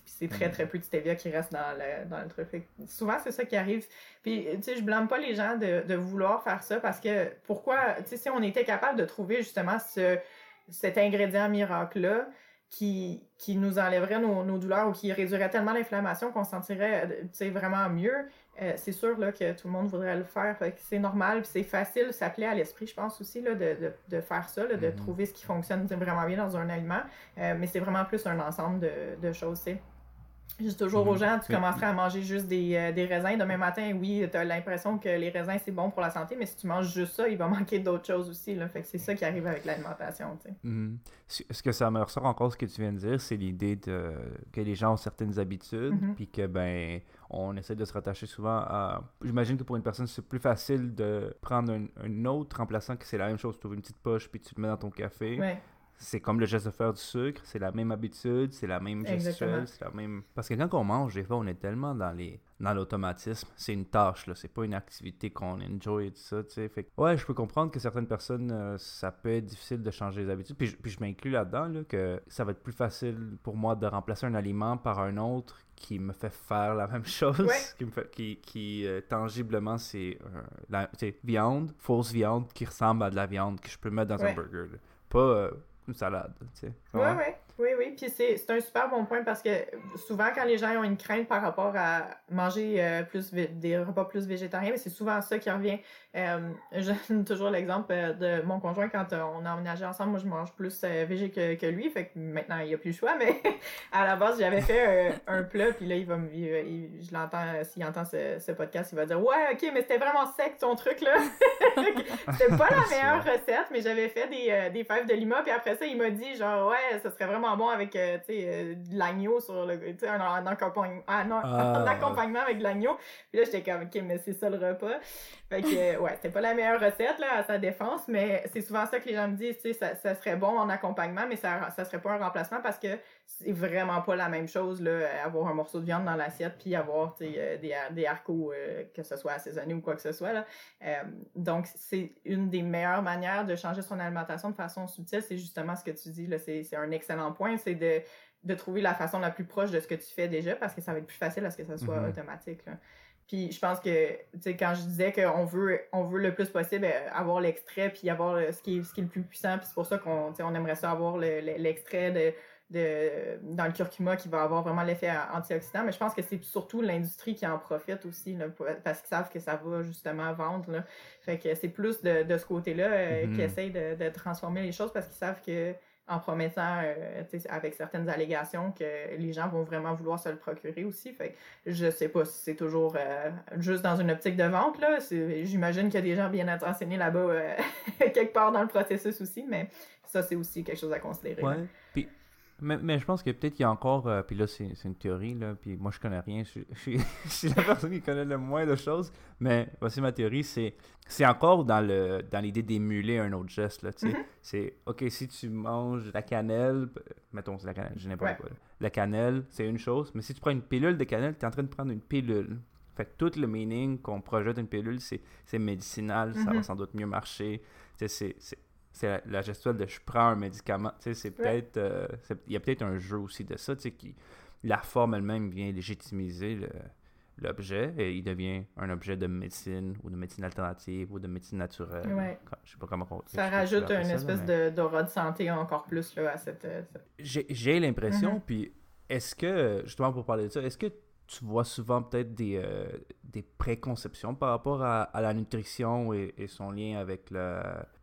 c'est très, très peu de stevia qui reste dans le, dans le truc. souvent, c'est ça qui arrive. Puis, tu sais, je blâme pas les gens de, de vouloir faire ça parce que pourquoi, tu sais, si on était capable de trouver justement ce, cet ingrédient miracle-là, qui, qui nous enlèverait nos, nos, douleurs ou qui réduirait tellement l'inflammation qu'on se sentirait vraiment mieux, euh, c'est sûr là, que tout le monde voudrait le faire. c'est normal, c'est facile, ça plaît à l'esprit, je pense aussi, là, de, de, de faire ça, là, de mm-hmm. trouver ce qui fonctionne vraiment bien dans un aliment. Euh, mais c'est vraiment plus un ensemble de, de choses. Dis toujours aux mhm. gens, tu commencerais à manger juste des, euh, des raisins demain matin. Oui, tu as l'impression que les raisins, c'est bon pour la santé, mais si tu manges juste ça, il va *laughs* manquer d'autres choses aussi. Là. Fait que c'est ça qui arrive avec l'alimentation. Mhm. Ce que ça me ressort encore, ce que tu viens de dire, c'est l'idée de, que les gens ont certaines habitudes, mhm. puis que, ben, on essaie de se rattacher souvent à... J'imagine que pour une personne, c'est plus facile de prendre un, autre remplaçant que c'est la même chose. Tu ouvres une petite poche, puis tu le mets dans ton café. C'est comme le geste de faire du sucre, c'est la même habitude, c'est la même gestuelle, c'est la même... Parce que quand on mange, des fois, on est tellement dans les dans l'automatisme. C'est une tâche, là. C'est pas une activité qu'on enjoy et tout ça, tu sais. Fait ouais, je peux comprendre que certaines personnes, euh, ça peut être difficile de changer les habitudes. Puis je, puis je m'inclus là-dedans, là, que ça va être plus facile pour moi de remplacer un aliment par un autre qui me fait faire la même *laughs* chose, qui, me fait, qui, qui euh, tangiblement, c'est euh, la viande, fausse viande qui ressemble à de la viande que je peux mettre dans un burger. Pas une salade, tu sais. Ouais, ouais. Oui, oui, puis c'est un super bon point parce que souvent, quand les gens ont une crainte par rapport à manger euh, plus des repas plus végétariens, c'est souvent ça qui revient. Euh, je *laughs* donne toujours l'exemple euh, de mon conjoint quand on a emménagé ensemble. Moi, je mange plus végé que, que, lui, fait que maintenant, il n'y a plus le choix, mais *laughs* à la base, j'avais fait un plat, puis là, il va me, je l'entends, s'il entend ce, ce, podcast, il va dire Ouais, ok, mais c'était vraiment sec ton truc, là. *laughs* c'était pas la meilleure recette, mais j'avais fait des, des fèves de lima, puis après ça, il m'a dit genre Ouais, ça serait vraiment bon avec euh, euh, de l'agneau sur le. Tu sais, un, un, accompagnement, ah, non, ah. *laughs* accompagnement avec de l'agneau. Puis là, j'étais comme, OK, mais c'est ça le repas. Fait que, ouais, c'était pas la meilleure recette, là, à sa défense, mais c'est souvent ça que les gens me disent, tu sais, ça, ça, serait bon en accompagnement, mais ça, ça serait pas un remplacement parce que c'est vraiment pas la même chose, là, avoir un morceau de viande dans l'assiette puis avoir, euh, des, des haricots, que ce soit assaisonné ou quoi que ce soit, là. donc, c'est une des meilleures manières de changer son alimentation de façon subtile, c'est justement ce que tu dis, là, c'est un excellent point, c'est de, de trouver la façon la plus proche de ce que tu fais déjà parce que ça va être plus facile à ce que ça soit mm-hmm. automatique. Puis je pense que, tu sais, quand je disais qu'on veut, on veut le plus possible euh, avoir l'extrait puis avoir ce, qui est, ce qui est le plus puissant, puis c'est pour ça qu'on on aimerait ça avoir l'extrait de, de, dans le curcuma qui va avoir vraiment l'effet antioxydant. Mais je pense que c'est surtout l'industrie qui en profite aussi, parce qu'ils savent que ça va justement vendre. Là. Fait que c'est plus de, de ce côté-là euh, qui essayent de, de transformer les choses parce qu'ils savent que en promettant, euh, avec certaines allégations, que les gens vont vraiment vouloir se le procurer aussi. Fait je sais pas si c'est toujours euh, juste dans une optique de vente. là. J'imagine qu'il y a des gens bien intentionnés là-bas, euh, *laughs* quelque part dans le processus aussi, mais ça, c'est aussi quelque chose à considérer. Ouais. Puis mais, mais, je pense que peut-être qu'il y a encore, euh, puis là c'est une théorie, là, puis moi je connais rien, je, je, *laughs* je, suis la personne qui connaît le moins de choses, mais voici ma théorie, c'est c'est encore dans le dans l'idée d'émuler un autre geste, là, tu sais. Mm-hmm. C'est, ok, si tu manges la cannelle, mettons c'est la cannelle, je n'ai pas quoi, la cannelle, c'est une chose, mais si tu prends une pilule de cannelle, tu es en train de prendre une pilule. Fait que tout le meaning qu'on projette une pilule, c'est médicinal, ça va mm-hmm. sans doute mieux marcher, c'est c'est la, gestuelle de je prends un médicament. Tu sais, c'est peut-être. Euh, il y a peut-être un jeu aussi de ça, tu sais, qui. La forme elle-même vient légitimiser l'objet et il devient un objet de médecine ou de médecine alternative ou de médecine naturelle. Ouais. Je sais pas comment on, Ça rajoute une espèce d'aura de santé encore plus là, à cette. Euh, j'ai l'impression, mm-hmm. puis est-ce que, justement pour parler de ça, est-ce que tu vois souvent peut-être des, euh, des préconceptions par rapport à, la nutrition et, et, son lien avec le,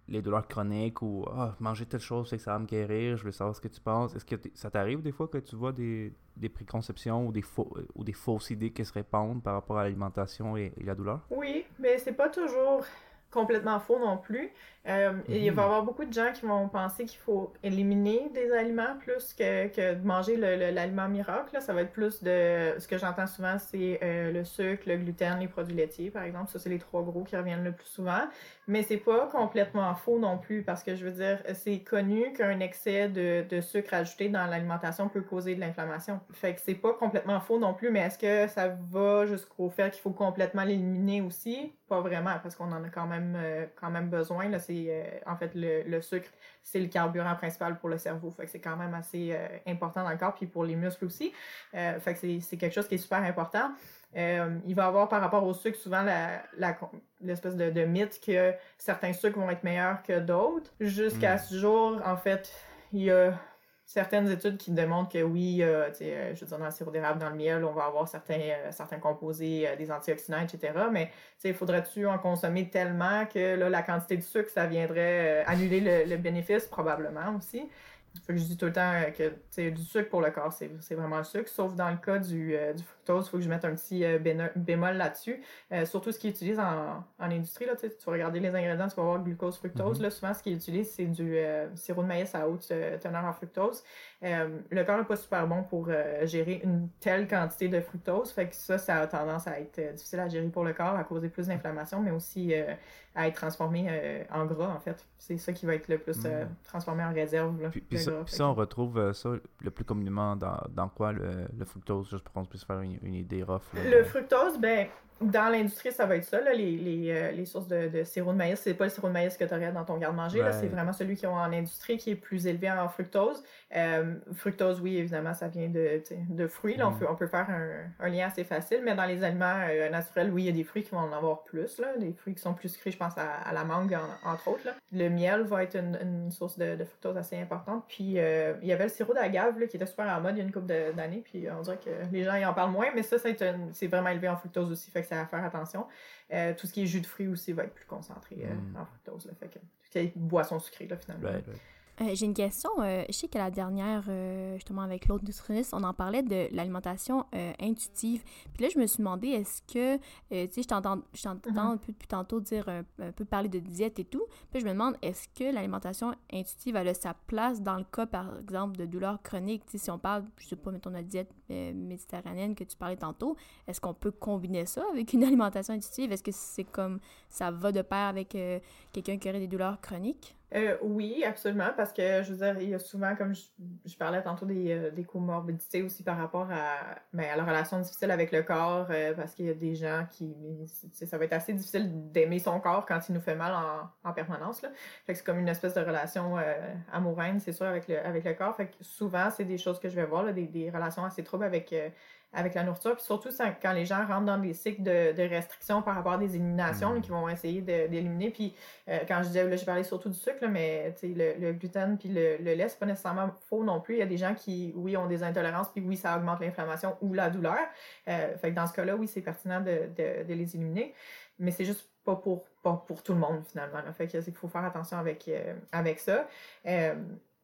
les douleurs chroniques ou ah, manger telle chose, c'est que ça va me guérir, je veux savoir ce que tu penses. Est-ce que ça t'arrive des fois que tu vois des, des préconceptions ou des, faux, ou des fausses idées qui se répandent par rapport à l'alimentation et, et, la douleur? Oui, mais c'est pas toujours complètement faux non plus. Euh, il va y mhm. avoir beaucoup de gens qui vont penser qu'il faut éliminer des aliments plus que, que de manger l'aliment miracle. Là. Ça va être plus de... Ce que j'entends souvent, c'est euh, le sucre, le gluten, les produits laitiers, par exemple. Ça, c'est les trois gros qui reviennent le plus souvent. Mais c'est pas complètement faux non plus parce que je veux dire, c'est connu qu'un excès de, de, sucre ajouté dans l'alimentation peut causer de l'inflammation. Fait que c'est pas complètement faux non plus, mais est-ce que ça va jusqu'au fait qu'il faut complètement l'éliminer aussi? Pas vraiment, parce qu'on en a quand même, euh, quand même besoin. Là, c'est euh, en fait, le, sucre, c'est le carburant principal pour le cerveau. Fait que c'est quand même assez euh, important dans le corps, puis pour les muscles aussi. fait que c'est quelque chose qui est super important. il va y avoir par rapport au sucre souvent l'espèce de, de, mythe que certains sucres vont être meilleurs que d'autres. Jusqu'à hmm. ce jour, en fait, il y a certaines études qui démontrent que oui, euh, euh, je veux dire, dans le sirop d'érable, dans le miel, on va avoir certains, euh, certains composés, des antioxydants, etc. Mais faudrait-tu en consommer tellement que là, la quantité de sucre, ça viendrait annuler le, bénéfice? Probablement aussi. Fait que je dis tout le temps que du sucre pour le corps, c'est vraiment le sucre, sauf dans le cas du, du fructose. Il faut que je mette un petit bémol là-dessus. surtout ce qu'ils utilisent en, en industrie, là, tu vas regarder les ingrédients, tu vas voir glucose, fructose. Mm-hmm. là, souvent, ce qu'ils utilisent, c'est du sirop de maïs à haute teneur en fructose. le corps n'est pas super bon pour gérer une telle quantité de fructose. Fait que ça, ça a tendance à être difficile à gérer pour le corps, à causer plus d'inflammation, mais aussi à être transformé en gras, en fait. C'est ça qui va être le plus mm. transformé en réserve. Là, puis, ça, on retrouve ça le plus communément dans, dans quoi le, le fructose, juste pour qu'on puisse faire une, idée rough. le fructose, ben, dans l'industrie, ça va être ça, là, les, les, euh, les, sources de, de, sirop de maïs. C'est pas le sirop de maïs que tu aurais dans ton garde-manger, c'est vraiment celui qui est en industrie qui est plus élevé en fructose. Euh, fructose, oui, évidemment, ça vient de, de fruits. Là, on, mm. peut, on, peut, faire un, un, lien assez facile, mais dans les aliments euh, naturels, oui, il y a des fruits qui vont en avoir plus. Là, des fruits qui sont plus sucrés, je pense à, la mangue, entre autres. Là. Le miel va être une, une source de, de, fructose assez importante. Puis il y avait le sirop d'agave qui était super en mode il y a une couple d'années, puis on dirait que les gens y en parlent moins, mais ça, c'est vraiment élevé en fructose aussi. Fait à faire attention. Euh, tout ce qui est jus de fruits aussi va être plus concentré euh, mm. en fructose. Là, fait que, tout ce qui est boisson sucrée, là, finalement. Euh, j'ai une question. Euh, je sais que la dernière, euh, justement, avec l'autre nutritionniste, on en parlait de l'alimentation intuitive. Puis là, je me suis demandé, est-ce que, tu sais, je t'entends mm-hmm. un peu depuis tantôt dire un, peu parler de diète et tout. Puis je me demande, est-ce que l'alimentation intuitive, elle a sa place dans le cas, par exemple, de douleurs chroniques? Tu sais, si on parle, je sais pas, mettons, de la diète méditerranéenne que tu parlais tantôt, est-ce qu'on peut combiner ça avec une *laughs* alimentation intuitive? Est-ce que c'est comme, ça va de pair avec quelqu'un qui aurait des douleurs chroniques? Euh, oui, absolument, parce que je veux dire, il y a souvent, comme je, parlais tantôt, des, euh, des, comorbidités aussi par rapport à, ben, à la relation difficile avec le corps, euh, parce qu'il y a des gens qui. Ça va être assez difficile d'aimer son corps quand il nous fait mal en, en permanence. Là. Fait que c'est comme une espèce de relation amoureuse, c'est sûr, avec le, avec le corps. Fait que souvent, c'est des choses que je vais voir, là, des, des relations assez troubles avec avec la nourriture. Puis surtout quand les gens rentrent dans des cycles de, de restrictions par rapport à des éliminations mm. qui vont essayer d'éliminer. Puis euh, quand je disais, là, je parlais surtout du sucre, mais le, le, gluten puis le, le lait, c'est pas nécessairement faux non plus. Il y a des gens qui, oui, ont des intolérances, puis oui, ça augmente l'inflammation ou la douleur. Euh, fait que dans ce cas-là, oui, c'est pertinent de, de, de, les éliminer. Mais c'est juste pas pour, pas pour tout le monde, finalement. Fait que c'est qu'il faut faire attention avec, euh, avec ça. Euh,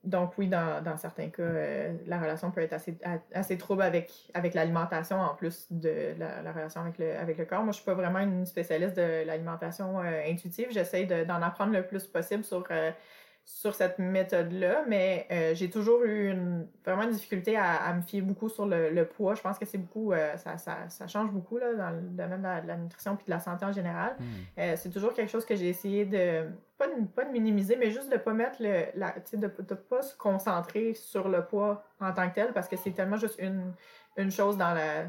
donc oui, dans, dans certains cas, euh, la relation peut être assez, assez trouble avec, avec l'alimentation en plus de la, relation avec le, avec le corps. Moi, je suis pas vraiment une spécialiste de l'alimentation euh, intuitive. J'essaie d'en apprendre le plus possible sur euh, sur cette méthode-là, mais euh, j'ai toujours eu une, vraiment une difficulté à, me fier beaucoup sur le, poids. Je pense que c'est beaucoup, euh, ça, ça, ça, change beaucoup là, dans le domaine de la, nutrition puis de la santé en général. Hmm. Euh, c'est toujours quelque chose que j'ai essayé de pas, de, pas de minimiser, mais juste de pas mettre le, la, de, de pas se concentrer sur le poids en tant que tel, parce que c'est tellement juste une, une chose dans la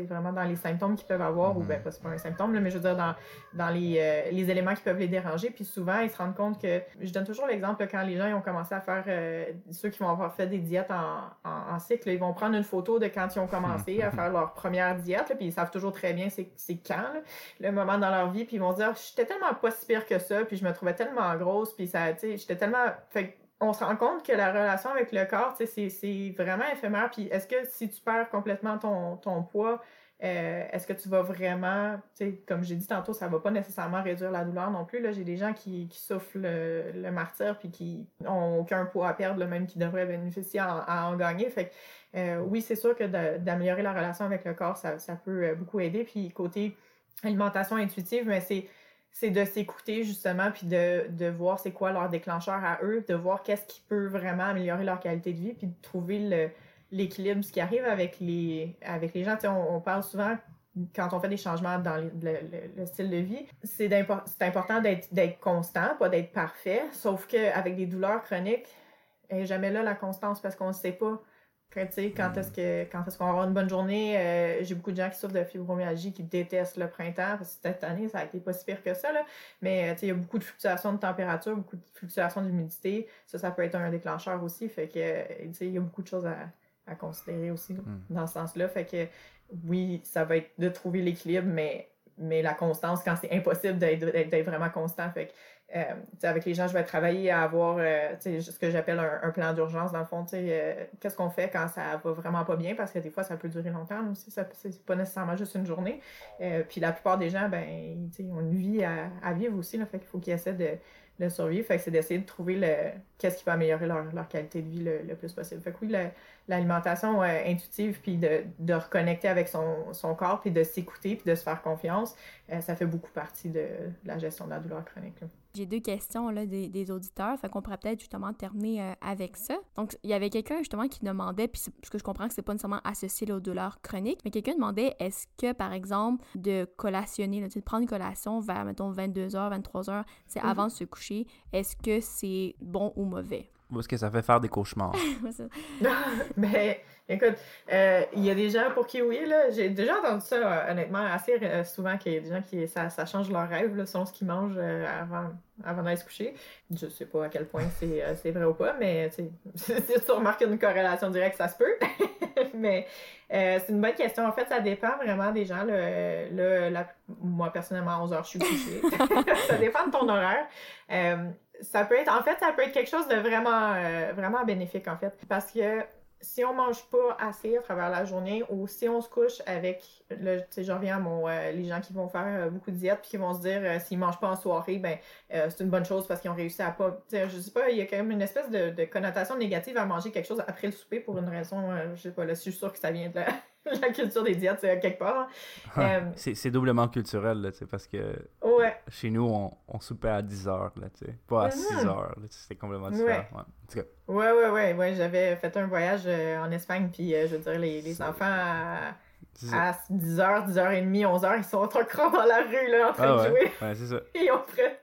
vraiment dans les symptômes qu'ils peuvent avoir, ou mhm. pas c'est pas un symptôme, mais je veux dire dans, dans les, euh, les éléments qui peuvent les déranger. Puis souvent, ils se rendent compte que, je donne toujours l'exemple quand les gens ont commencé à faire, euh, ceux qui vont avoir fait des diètes en, en, cycle, ils vont prendre une photo de quand ils ont commencé à faire leur première diète, puis ils savent toujours très bien c'est quand, le moment dans leur vie, puis ils vont dire, j'étais tellement pas si pire que ça, puis je me trouvais tellement grosse, puis ça, tu sais, j'étais tellement... Fait on se rend compte que la relation avec le corps, c'est vraiment éphémère. Puis est-ce que si tu perds complètement ton, poids, euh, est-ce que tu vas vraiment, comme j'ai dit tantôt, ça va pas nécessairement réduire la douleur non plus. Là, j'ai des gens qui, souffrent le, martyr puis qui ont aucun poids à perdre, même qui devraient bénéficier à, en gagner. Fait euh, oui, c'est sûr que d'améliorer la relation avec le corps, ça, peut euh, beaucoup aider. Puis côté alimentation intuitive, mais c'est c'est de s'écouter justement, puis de, de voir c'est quoi leur déclencheur à eux, de voir qu'est-ce qui peut vraiment améliorer leur qualité de vie, puis de trouver le, l'équilibre, ce qui arrive avec les, avec les gens. On, on, parle souvent quand on fait des changements dans le, style de vie, c'est important d'être constant, pas d'être parfait, sauf qu'avec des douleurs chroniques, elle jamais là la constance parce qu'on ne sait pas quand, quand est-ce que quand est-ce qu'on va avoir une bonne journée. Euh, j'ai beaucoup de gens qui souffrent de fibromyalgie qui détestent le printemps parce que cette année, ça a été pas si pire que ça. Là. Mais il y a beaucoup de fluctuations de température, beaucoup de fluctuations d'humidité. Ça, ça peut être un déclencheur aussi. Fait que il y a beaucoup de choses à, à considérer aussi hmm. dans ce sens-là. Fait que oui, ça va être de trouver l'équilibre, mais, mais la constance quand c'est impossible d'être vraiment constant. Fait que, euh, avec les gens, je vais travailler à avoir euh, ce que j'appelle un, plan d'urgence, dans le fond. Euh, Qu'est-ce qu'on fait quand ça va vraiment pas bien? Parce que des fois, ça peut durer longtemps aussi. C'est pas nécessairement juste une journée. Euh, puis la plupart des gens, ben, ont une vie à, vivre aussi. Là, fait qu'il faut qu'ils essaient de, survivre. Fait c'est d'essayer de trouver qu'est-ce qui peut améliorer leur, leur, qualité de vie le, plus possible. Fait que oui, l'alimentation intuitive, puis de, de, reconnecter avec son, son corps, puis de s'écouter, puis de se faire confiance, ça fait beaucoup partie de, la gestion de la douleur chronique. J'ai deux questions là, des, des auditeurs, fait qu'on pourrait peut-être justement terminer euh, avec ça. Donc, il y avait quelqu'un justement qui demandait, puis ce que je comprends que c'est pas nécessairement associé aux douleurs chroniques, mais quelqu'un demandait est-ce que, par exemple, de collationner, de prendre une collation vers, mettons, 22h, 23h, c'est avant de se coucher, est-ce que c'est bon ou mauvais? Ou est-ce que ça fait faire des cauchemars? *laughs* mais *laughs* écoute, euh, il y a des gens pour qui oui, là. J'ai déjà entendu ça, euh, honnêtement, assez euh, souvent qu'il y a des gens qui ça, ça change leur rêve là, selon ce qu'ils mangent avant, avant d'aller se coucher. Je sais pas à quel point c'est vrai ou pas, mais *laughs* si tu remarques une corrélation directe, ça se peut. *laughs* mais c'est une bonne question. En fait, ça dépend vraiment des gens. Le, la, moi, personnellement, à 11 h je suis couchée. *laughs* ça dépend de ton horaire ça peut être, en fait, ça peut être quelque chose de vraiment, euh, vraiment bénéfique, en fait. Parce que si on mange pas assez à travers la journée ou si on se couche avec, le, tu sais, je reviens à mon, euh, les gens qui vont faire euh, beaucoup de diètes puis qui vont se dire s'ils mangent pas en soirée, ben c'est une bonne chose parce qu'ils ont réussi à pas, tu sais, je sais pas, il y a quand même une espèce de, connotation négative à manger quelque chose après le souper pour une raison, je sais pas, là, je suis sûre que ça vient de la *laughs* culture des diètes, c'est quelque part. Euh, c'est doublement culturel, là, parce que ouais. chez nous, on, on soupait à 10 heures, là, pas à 6 mhm. heures. C'est complètement différent. Ouais. Ouais. ouais, ouais, ouais, J'avais fait un voyage euh, en Espagne, puis euh, je veux dire, les, les enfants à 10h, 10h30, 11h, ils sont en train *laughs* dans la rue, là, en train ah de jouer. Ouais, c'est ça. *laughs* ils, ont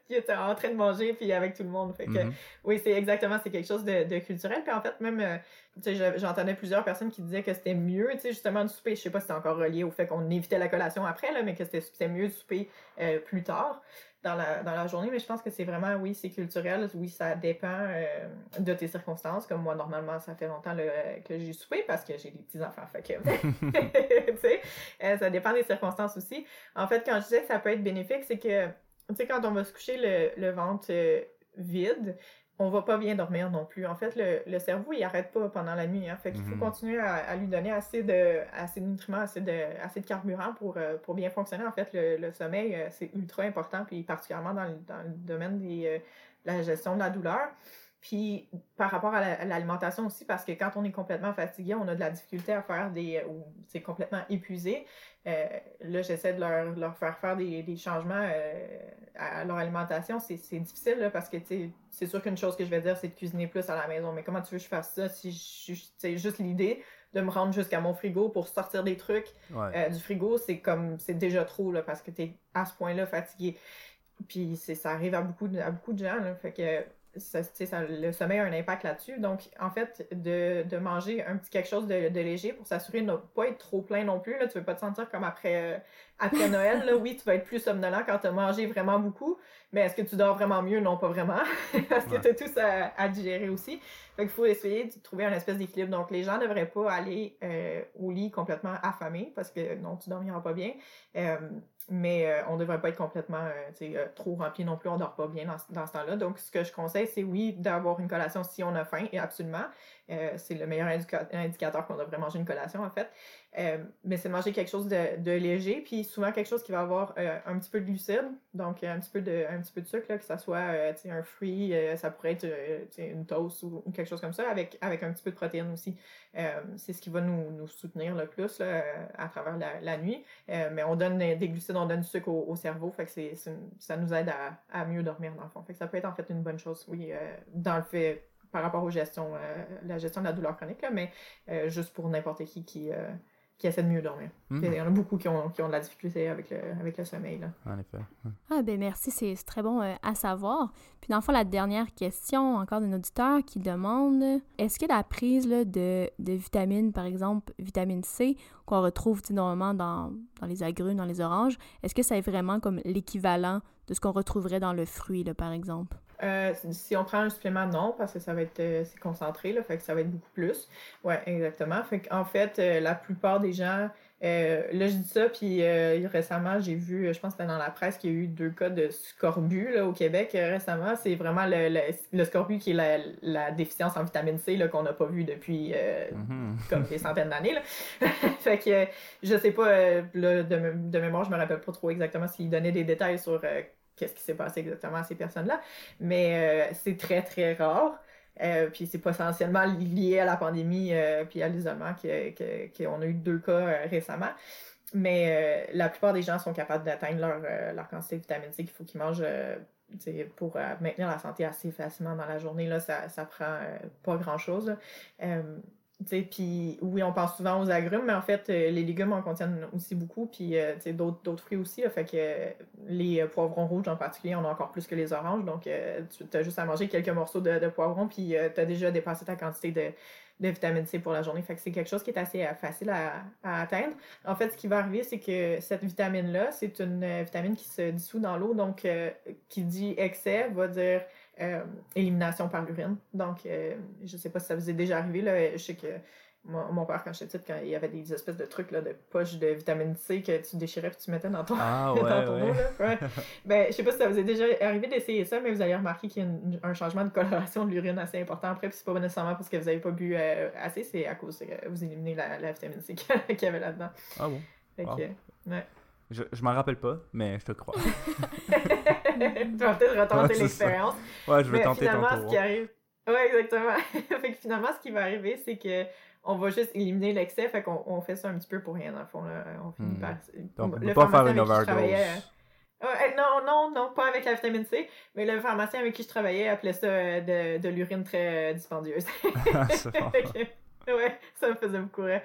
ils étaient en train de manger, puis avec tout le monde. Fait que, mm-hmm. oui, c'est exactement, c'est quelque chose de, de, culturel. Puis en fait, même, euh, tu sais, j'entendais plusieurs personnes qui disaient que c'était mieux, tu sais, justement, de souper. Je sais pas si c'est encore relié au fait qu'on évitait la collation après, là, mais que c'était mieux de souper euh, plus tard dans la, dans la journée, mais je pense que c'est vraiment, oui, c'est culturel, oui, ça dépend euh, de tes circonstances. Comme moi, normalement, ça fait longtemps que j'ai soupé parce que j'ai des petits-enfants, fait *laughs* tu sais, euh, ça dépend des circonstances aussi. En fait, quand je disais que ça peut être bénéfique, c'est que, tu sais, quand on va se coucher le, le ventre euh, vide, on va pas bien dormir non plus. En fait, le, cerveau, il arrête pas pendant la nuit. Hein. Fait qu'il faut mhm. continuer à, lui donner assez de, assez de nutriments, assez de, assez de carburant pour, euh, pour bien fonctionner. En fait, le, sommeil, euh, c'est ultra important, puis particulièrement dans le, dans le domaine de euh, la gestion de la douleur. Puis par rapport à l'alimentation aussi, parce que quand on est complètement fatigué, on a de la difficulté à faire des. ou c'est complètement épuisé. Euh, là, j'essaie de leur, leur, faire faire des, des changements euh, à leur alimentation. C'est difficile là, parce que c'est sûr qu'une chose que je vais dire, c'est de cuisiner plus à la maison. Mais comment tu veux que je fasse ça si c'est juste l'idée de me rendre jusqu'à mon frigo pour sortir des trucs euh, du frigo, c'est comme c'est déjà trop là, parce que tu es à ce point-là fatigué. Puis ça arrive à beaucoup de, à beaucoup de gens. Là, fait que ça, ça, le sommeil a un impact là-dessus. Donc, en fait, de, de, manger un petit quelque chose de, de léger pour s'assurer de ne pas être trop plein non plus. Là, tu ne veux pas te sentir comme après, euh, après *laughs* Noël. Là, oui, tu vas être plus somnolent quand tu as mangé vraiment beaucoup, mais est-ce que tu dors vraiment mieux? Non, pas vraiment. *laughs* Parce que tu as tout à, digérer aussi. Fait qu'il faut essayer de trouver un espèce d'équilibre. Donc, les gens ne devraient pas aller euh, au lit complètement affamés parce que non, tu dormiras pas bien. Euh, mais euh, on ne devrait pas être complètement euh, euh, trop rempli non plus, on dort pas bien dans, ce temps-là. Donc, ce que je conseille, c'est oui, d'avoir une collation si on a faim, absolument. c'est le meilleur indicateur qu'on devrait manger une collation, en fait. Euh, mais c'est manger quelque chose de, léger, puis souvent quelque chose qui va avoir euh, un petit peu de glucides, donc un petit peu de, un petit peu de sucre, là, que ça soit euh, un fruit, ça pourrait être une toast ou, quelque chose comme ça, avec, avec un petit peu de protéines aussi. c'est ce qui va nous, nous soutenir le plus là, à travers la, nuit. mais on donne des glucides, on donne du sucre au, cerveau, fait que ça nous aide à, à, mieux dormir dans le fond. Fait que ça peut être en fait une bonne chose, oui, dans le fait par rapport aux gestions, la gestion de la douleur chronique, là, mais juste pour n'importe qui qui qui essaient de mieux dormir. Mhm. Il y en a beaucoup qui ont, qui ont de la difficulté avec le, avec le sommeil. Là. En effet. Ah, ben merci, c'est très bon euh, à savoir. Puis, dans le fond, la dernière question, encore d'un auditeur qui demande est-ce que la prise là, de, de vitamines, par exemple, vitamine C, qu'on retrouve normalement dans, dans les agrumes, dans les oranges, est-ce que ça est vraiment comme l'équivalent de ce qu'on retrouverait dans le fruit, là, par exemple? Euh, si on prend un supplément, non, parce que ça va être euh, c'est concentré, là, fait que ça va être beaucoup plus. Ouais, exactement. Fait qu'en fait, euh, la plupart des gens, là je dis ça, puis récemment j'ai vu, je pense que c'était dans la presse qu'il y a eu deux cas de scorbut là, au Québec récemment. C'est vraiment le, le, scorbut qui est la, la, déficience en vitamine C qu'on n'a pas vu depuis mm-hmm. comme des centaines d'années. *laughs* fait que je sais pas, là, de, de mémoire, je me rappelle pas trop exactement s'il donnait des détails sur qu'est-ce qui s'est passé exactement à ces personnes-là. Mais euh, c'est très, très rare. Euh, puis c'est potentiellement lié à la pandémie euh, puis à l'isolement qu'on que, a eu deux cas euh, récemment. Mais la plupart des gens sont capables d'atteindre leur, leur quantité de vitamine C qu'il faut qu'ils mangent pour maintenir la santé assez facilement dans la journée. Là, ça, ça prend pas grand-chose. Puis oui, on pense souvent aux agrumes, mais en fait, euh, les légumes en contiennent aussi beaucoup, puis euh, d'autres fruits aussi. fait que euh, les poivrons rouges en particulier, on a encore plus que les oranges. Donc, tu as juste à manger quelques morceaux de, poivrons, puis tu as déjà dépassé ta quantité de, de vitamine C pour la journée. Fait que c'est quelque chose qui est assez facile à, atteindre. En fait, ce qui va arriver, c'est que cette vitamine-là, c'est une vitamine qui se dissout dans l'eau. Donc, qui dit excès va dire euh, élimination par l'urine. Donc, euh, je sais pas si ça vous est déjà arrivé. Là. Je sais que mon, père, quand j'étais petite, quand il y avait des espèces de trucs là, de poches de vitamine C que tu déchirais et tu mettais dans ton, ah, *laughs* ouais, dans ton eau. Là. ben, je sais pas si ça vous est déjà arrivé d'essayer ça, mais vous allez remarquer qu'il y a un changement de coloration de l'urine assez important après. Puis c'est pas nécessairement parce que vous n'avez pas bu euh, assez, c'est à cause que vous éliminez la, la vitamine C *laughs* qu'il y avait là-dedans. Ah bon? Fait que, ouais. Je, je m'en rappelle pas, mais je te crois. *laughs* tu vas peut-être *laughs* retenter l'expérience. Ouais, je vais tenter finalement, ce qui arrive. Ouais, exactement. *laughs* fait que finalement, ce qui va arriver, c'est que on va juste éliminer l'excès, fait qu'on on fait ça un petit peu pour rien, dans le fond. Là. On finit hmm. par... Donc, on peut pas faire une overdose. non, non, non, pas avec la vitamine C, mais le pharmacien avec qui je travaillais appelait ça euh, de, de l'urine très euh, dispendieuse. *laughs* ouais, ça me faisait beaucoup rire.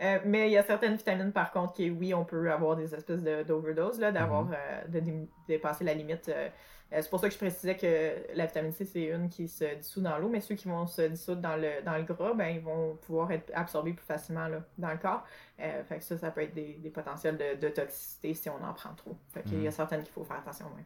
Euh, mais il y a certaines vitamines, par contre, qui, oui, on peut avoir des espèces d'overdose, là, d'avoir, mhm. euh, de dépasser la limite. Euh, c'est pour ça que je précisais que la vitamine C, c'est une qui se dissout dans l'eau, mais ceux qui vont se dissoudre dans le, dans le gras, ben, ils vont pouvoir être absorbés plus facilement là, dans le corps. fait que ça, ça peut être des, des potentiels de, de, toxicité si on en prend trop. Fait qu'il y a mhm. certaines qu'il faut faire attention. Ouais.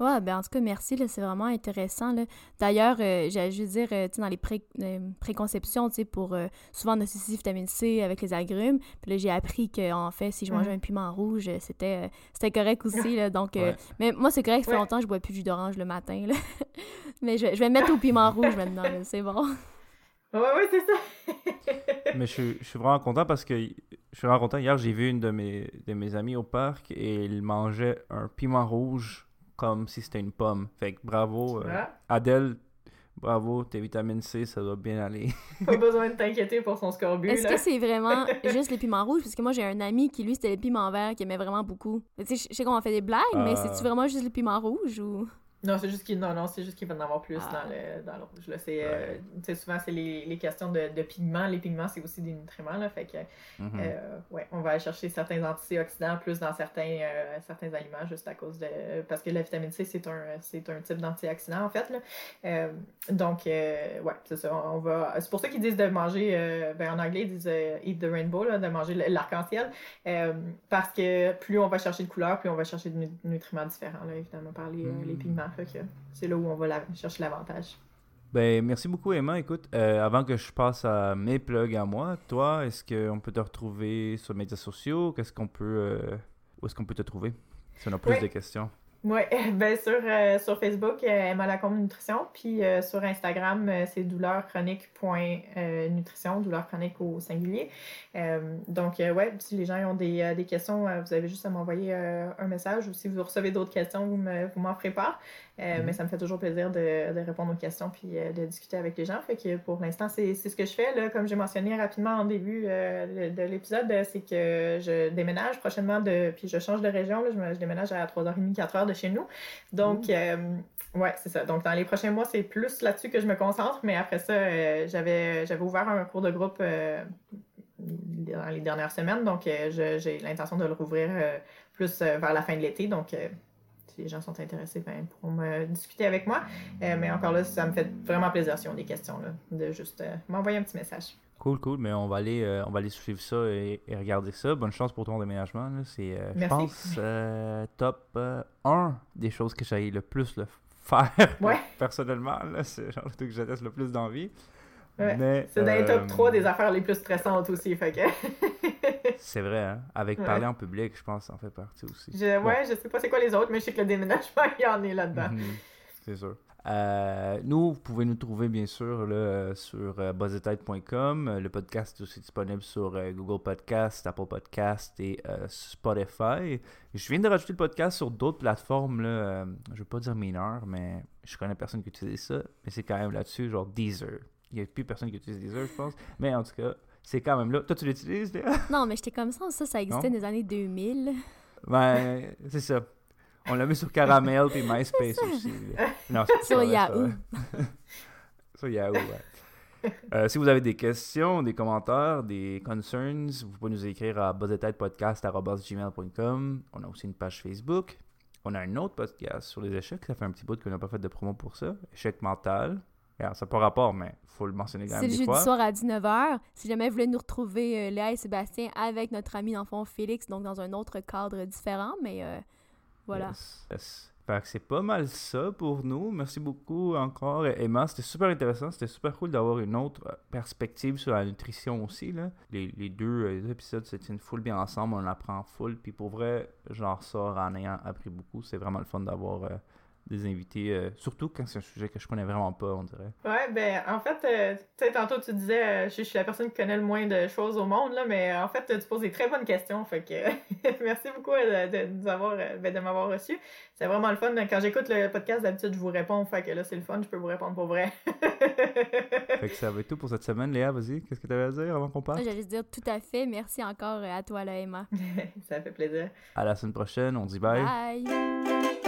Ouais, ben en tout cas, merci, c'est vraiment intéressant. D'ailleurs, euh, j'allais juste dire, euh, dans les pré euh, préconceptions, tu sais, pour souvent on associe vitamine C avec les agrumes. Puis là, j'ai appris qu'en fait, si je mangeais mm-hmm. un piment rouge, c'était c'était correct aussi. *laughs* Là, donc, mais moi, c'est correct, ça fait longtemps que je bois plus de jus d'orange le matin. Là. *laughs* mais je, je, vais me mettre au piment *laughs* rouge maintenant, c'est bon. Ouais, ouais, c'est ça. mais je, je, suis vraiment content parce que je suis vraiment content. Hier, j'ai vu une de mes, de mes amies au parc et il mangeait un piment rouge comme si c'était une pomme. Fait que bravo, euh, Adèle, bravo, tes vitamines C, ça doit bien aller. *laughs* Pas besoin de t'inquiéter pour son scorbut. Est-ce que c'est vraiment *laughs* juste les piments rouges? Parce que moi, j'ai un ami qui, lui, c'était les piments verts, qui aimait vraiment beaucoup. Tu sais, je sais qu'on a fait des blagues, mais euh. c'est-tu vraiment juste les piments rouges ou... Non, c'est juste qu'il non, non, c'est juste qu'il va en avoir plus ah. dans le dans le rouge. Là. C'est, euh, souvent, c'est les, les questions de, de, pigments. Les pigments, c'est aussi des nutriments. Là, fait que, mm-hmm. euh, ouais, on va aller chercher certains antioxydants plus dans certains, euh, certains aliments juste à cause de. Parce que la vitamine C, c'est un, c'est un type d'antioxydant, en fait. Là. donc, ouais, c'est ça. On va, c'est pour ça qu'ils disent de manger, ben, en anglais, ils disent eat the rainbow, là, de manger l'arc-en-ciel. parce que plus on va chercher de couleurs, plus on va chercher de nutriments différents, là, évidemment, par les, les c'est là où on va chercher l'avantage. Ben, merci beaucoup, Emma. Écoute, euh, avant que je passe à mes plugs à moi, toi, est-ce qu'on peut te retrouver sur les médias sociaux? Qu'est-ce qu'on peut. Euh, où est-ce qu'on peut te trouver? Si on a plus de questions. Oui, *laughs* ben sur, euh, sur Facebook, Emma Lacombe Nutrition, puis sur Instagram, c'est douleur-chronique.nutrition, douleur chronique au singulier. donc, ouais, si les gens ont des, des questions, vous avez juste à m'envoyer un message ou si vous recevez d'autres questions, vous m'en ferez part. Euh, mais mhm. ça me fait toujours plaisir de, de, répondre aux questions puis euh, de discuter avec les gens. Fait que pour l'instant, c'est ce que je fais. Là, comme j'ai mentionné rapidement en début euh, de l'épisode, c'est que je déménage prochainement de. Puis je change de région. Là, je, je, déménage à 3h30, 4h de chez nous. Donc, ouais, c'est ça. Donc, dans les prochains mois, c'est plus là-dessus que je me concentre. Mais après ça, j'avais j'avais ouvert un cours de groupe dans les dernières semaines. Donc, j'ai l'intention de le rouvrir plus vers la fin de l'été. Donc, les gens sont intéressés, ben, pour me discuter avec moi. Euh, mais encore là, ça me fait vraiment plaisir si on a des questions, là, de juste euh, m'envoyer un petit message. Cool, cool. Mais on va aller, euh, on va aller suivre ça et, regarder ça. Bonne chance pour ton déménagement. C'est, je pense, top 1 des choses que j'ai le plus le faire *laughs* personnellement. C'est genre le truc que j'ai le plus c'est dans les top 3 des affaires les plus stressantes aussi. Fait que... *laughs* c'est vrai, hein? Avec parler en public, je pense, ça en fait partie aussi. Je, ouais, je sais pas c'est quoi les autres, mais je sais que le déménagement, *laughs* il y en est là-dedans. Mhm. C'est sûr. Euh, nous, vous pouvez nous trouver bien sûr là, sur euh, Le podcast est aussi disponible sur euh, Google Podcast, Apple Podcast et euh, Spotify. Je viens de rajouter le podcast sur d'autres plateformes. Là, je ne veux pas dire mineures, mais je connais personne qui utilise ça. Mais c'est quand même là-dessus, genre Deezer. Il n'y a plus personne qui utilise Deezer, je pense. Mais en tout cas, c'est quand même là. Toi, tu l'utilises, Léa? Non, mais j'étais comme ça. Ça, ça existait dans les années 2000. Ben, c'est ça. On l'a mis sur Caramel puis MySpace *laughs* aussi. Non, sur Yahoo. *laughs* sur Yahoo, ouais. Euh, si vous avez des questions, des commentaires, des concerns, vous pouvez nous écrire à buzzetêtepodcast.gmail.com. On a aussi une page Facebook. On a un autre podcast sur les échecs. Ça fait un petit bout qu'on n'a pas fait de promo pour ça. Échec mental. Ça n'a pas rapport, mais il faut le mentionner quand même. C'est le jeudi soir à 19h. Si jamais vous voulez nous retrouver, euh, Léa et Sébastien, avec notre ami d'enfant Félix, donc dans un autre cadre différent, mais euh, voilà. Fait que c'est pas mal ça pour nous. Merci beaucoup encore, Emma. C'était super intéressant. C'était super cool d'avoir une autre euh, perspective sur la nutrition aussi. Là. Les, les deux épisodes se tiennent full bien ensemble. On apprend full. Puis pour vrai, j'en sors en ayant appris beaucoup. C'est vraiment le fun d'avoir euh, des invités, euh, surtout quand c'est un sujet que je connais vraiment pas, on dirait. Ouais, ben en fait, euh, tu sais, tantôt tu disais, euh, je, suis la personne qui connaît le moins de choses au monde, là, mais en fait, tu poses des très bonnes questions, fait que *laughs* merci beaucoup de, nous avoir, ben, de m'avoir reçu. C'est vraiment le fun. Quand j'écoute le podcast, d'habitude, je vous réponds, fait que là, c'est le fun, je peux vous répondre pour vrai. *laughs* fait que ça va être tout pour cette semaine, Léa, vas-y, qu'est-ce que tu avais à dire avant qu'on parte? J'allais dire tout à fait, merci encore à toi, là, Emma. *laughs* ça fait plaisir. À la semaine prochaine, on dit bye. Bye!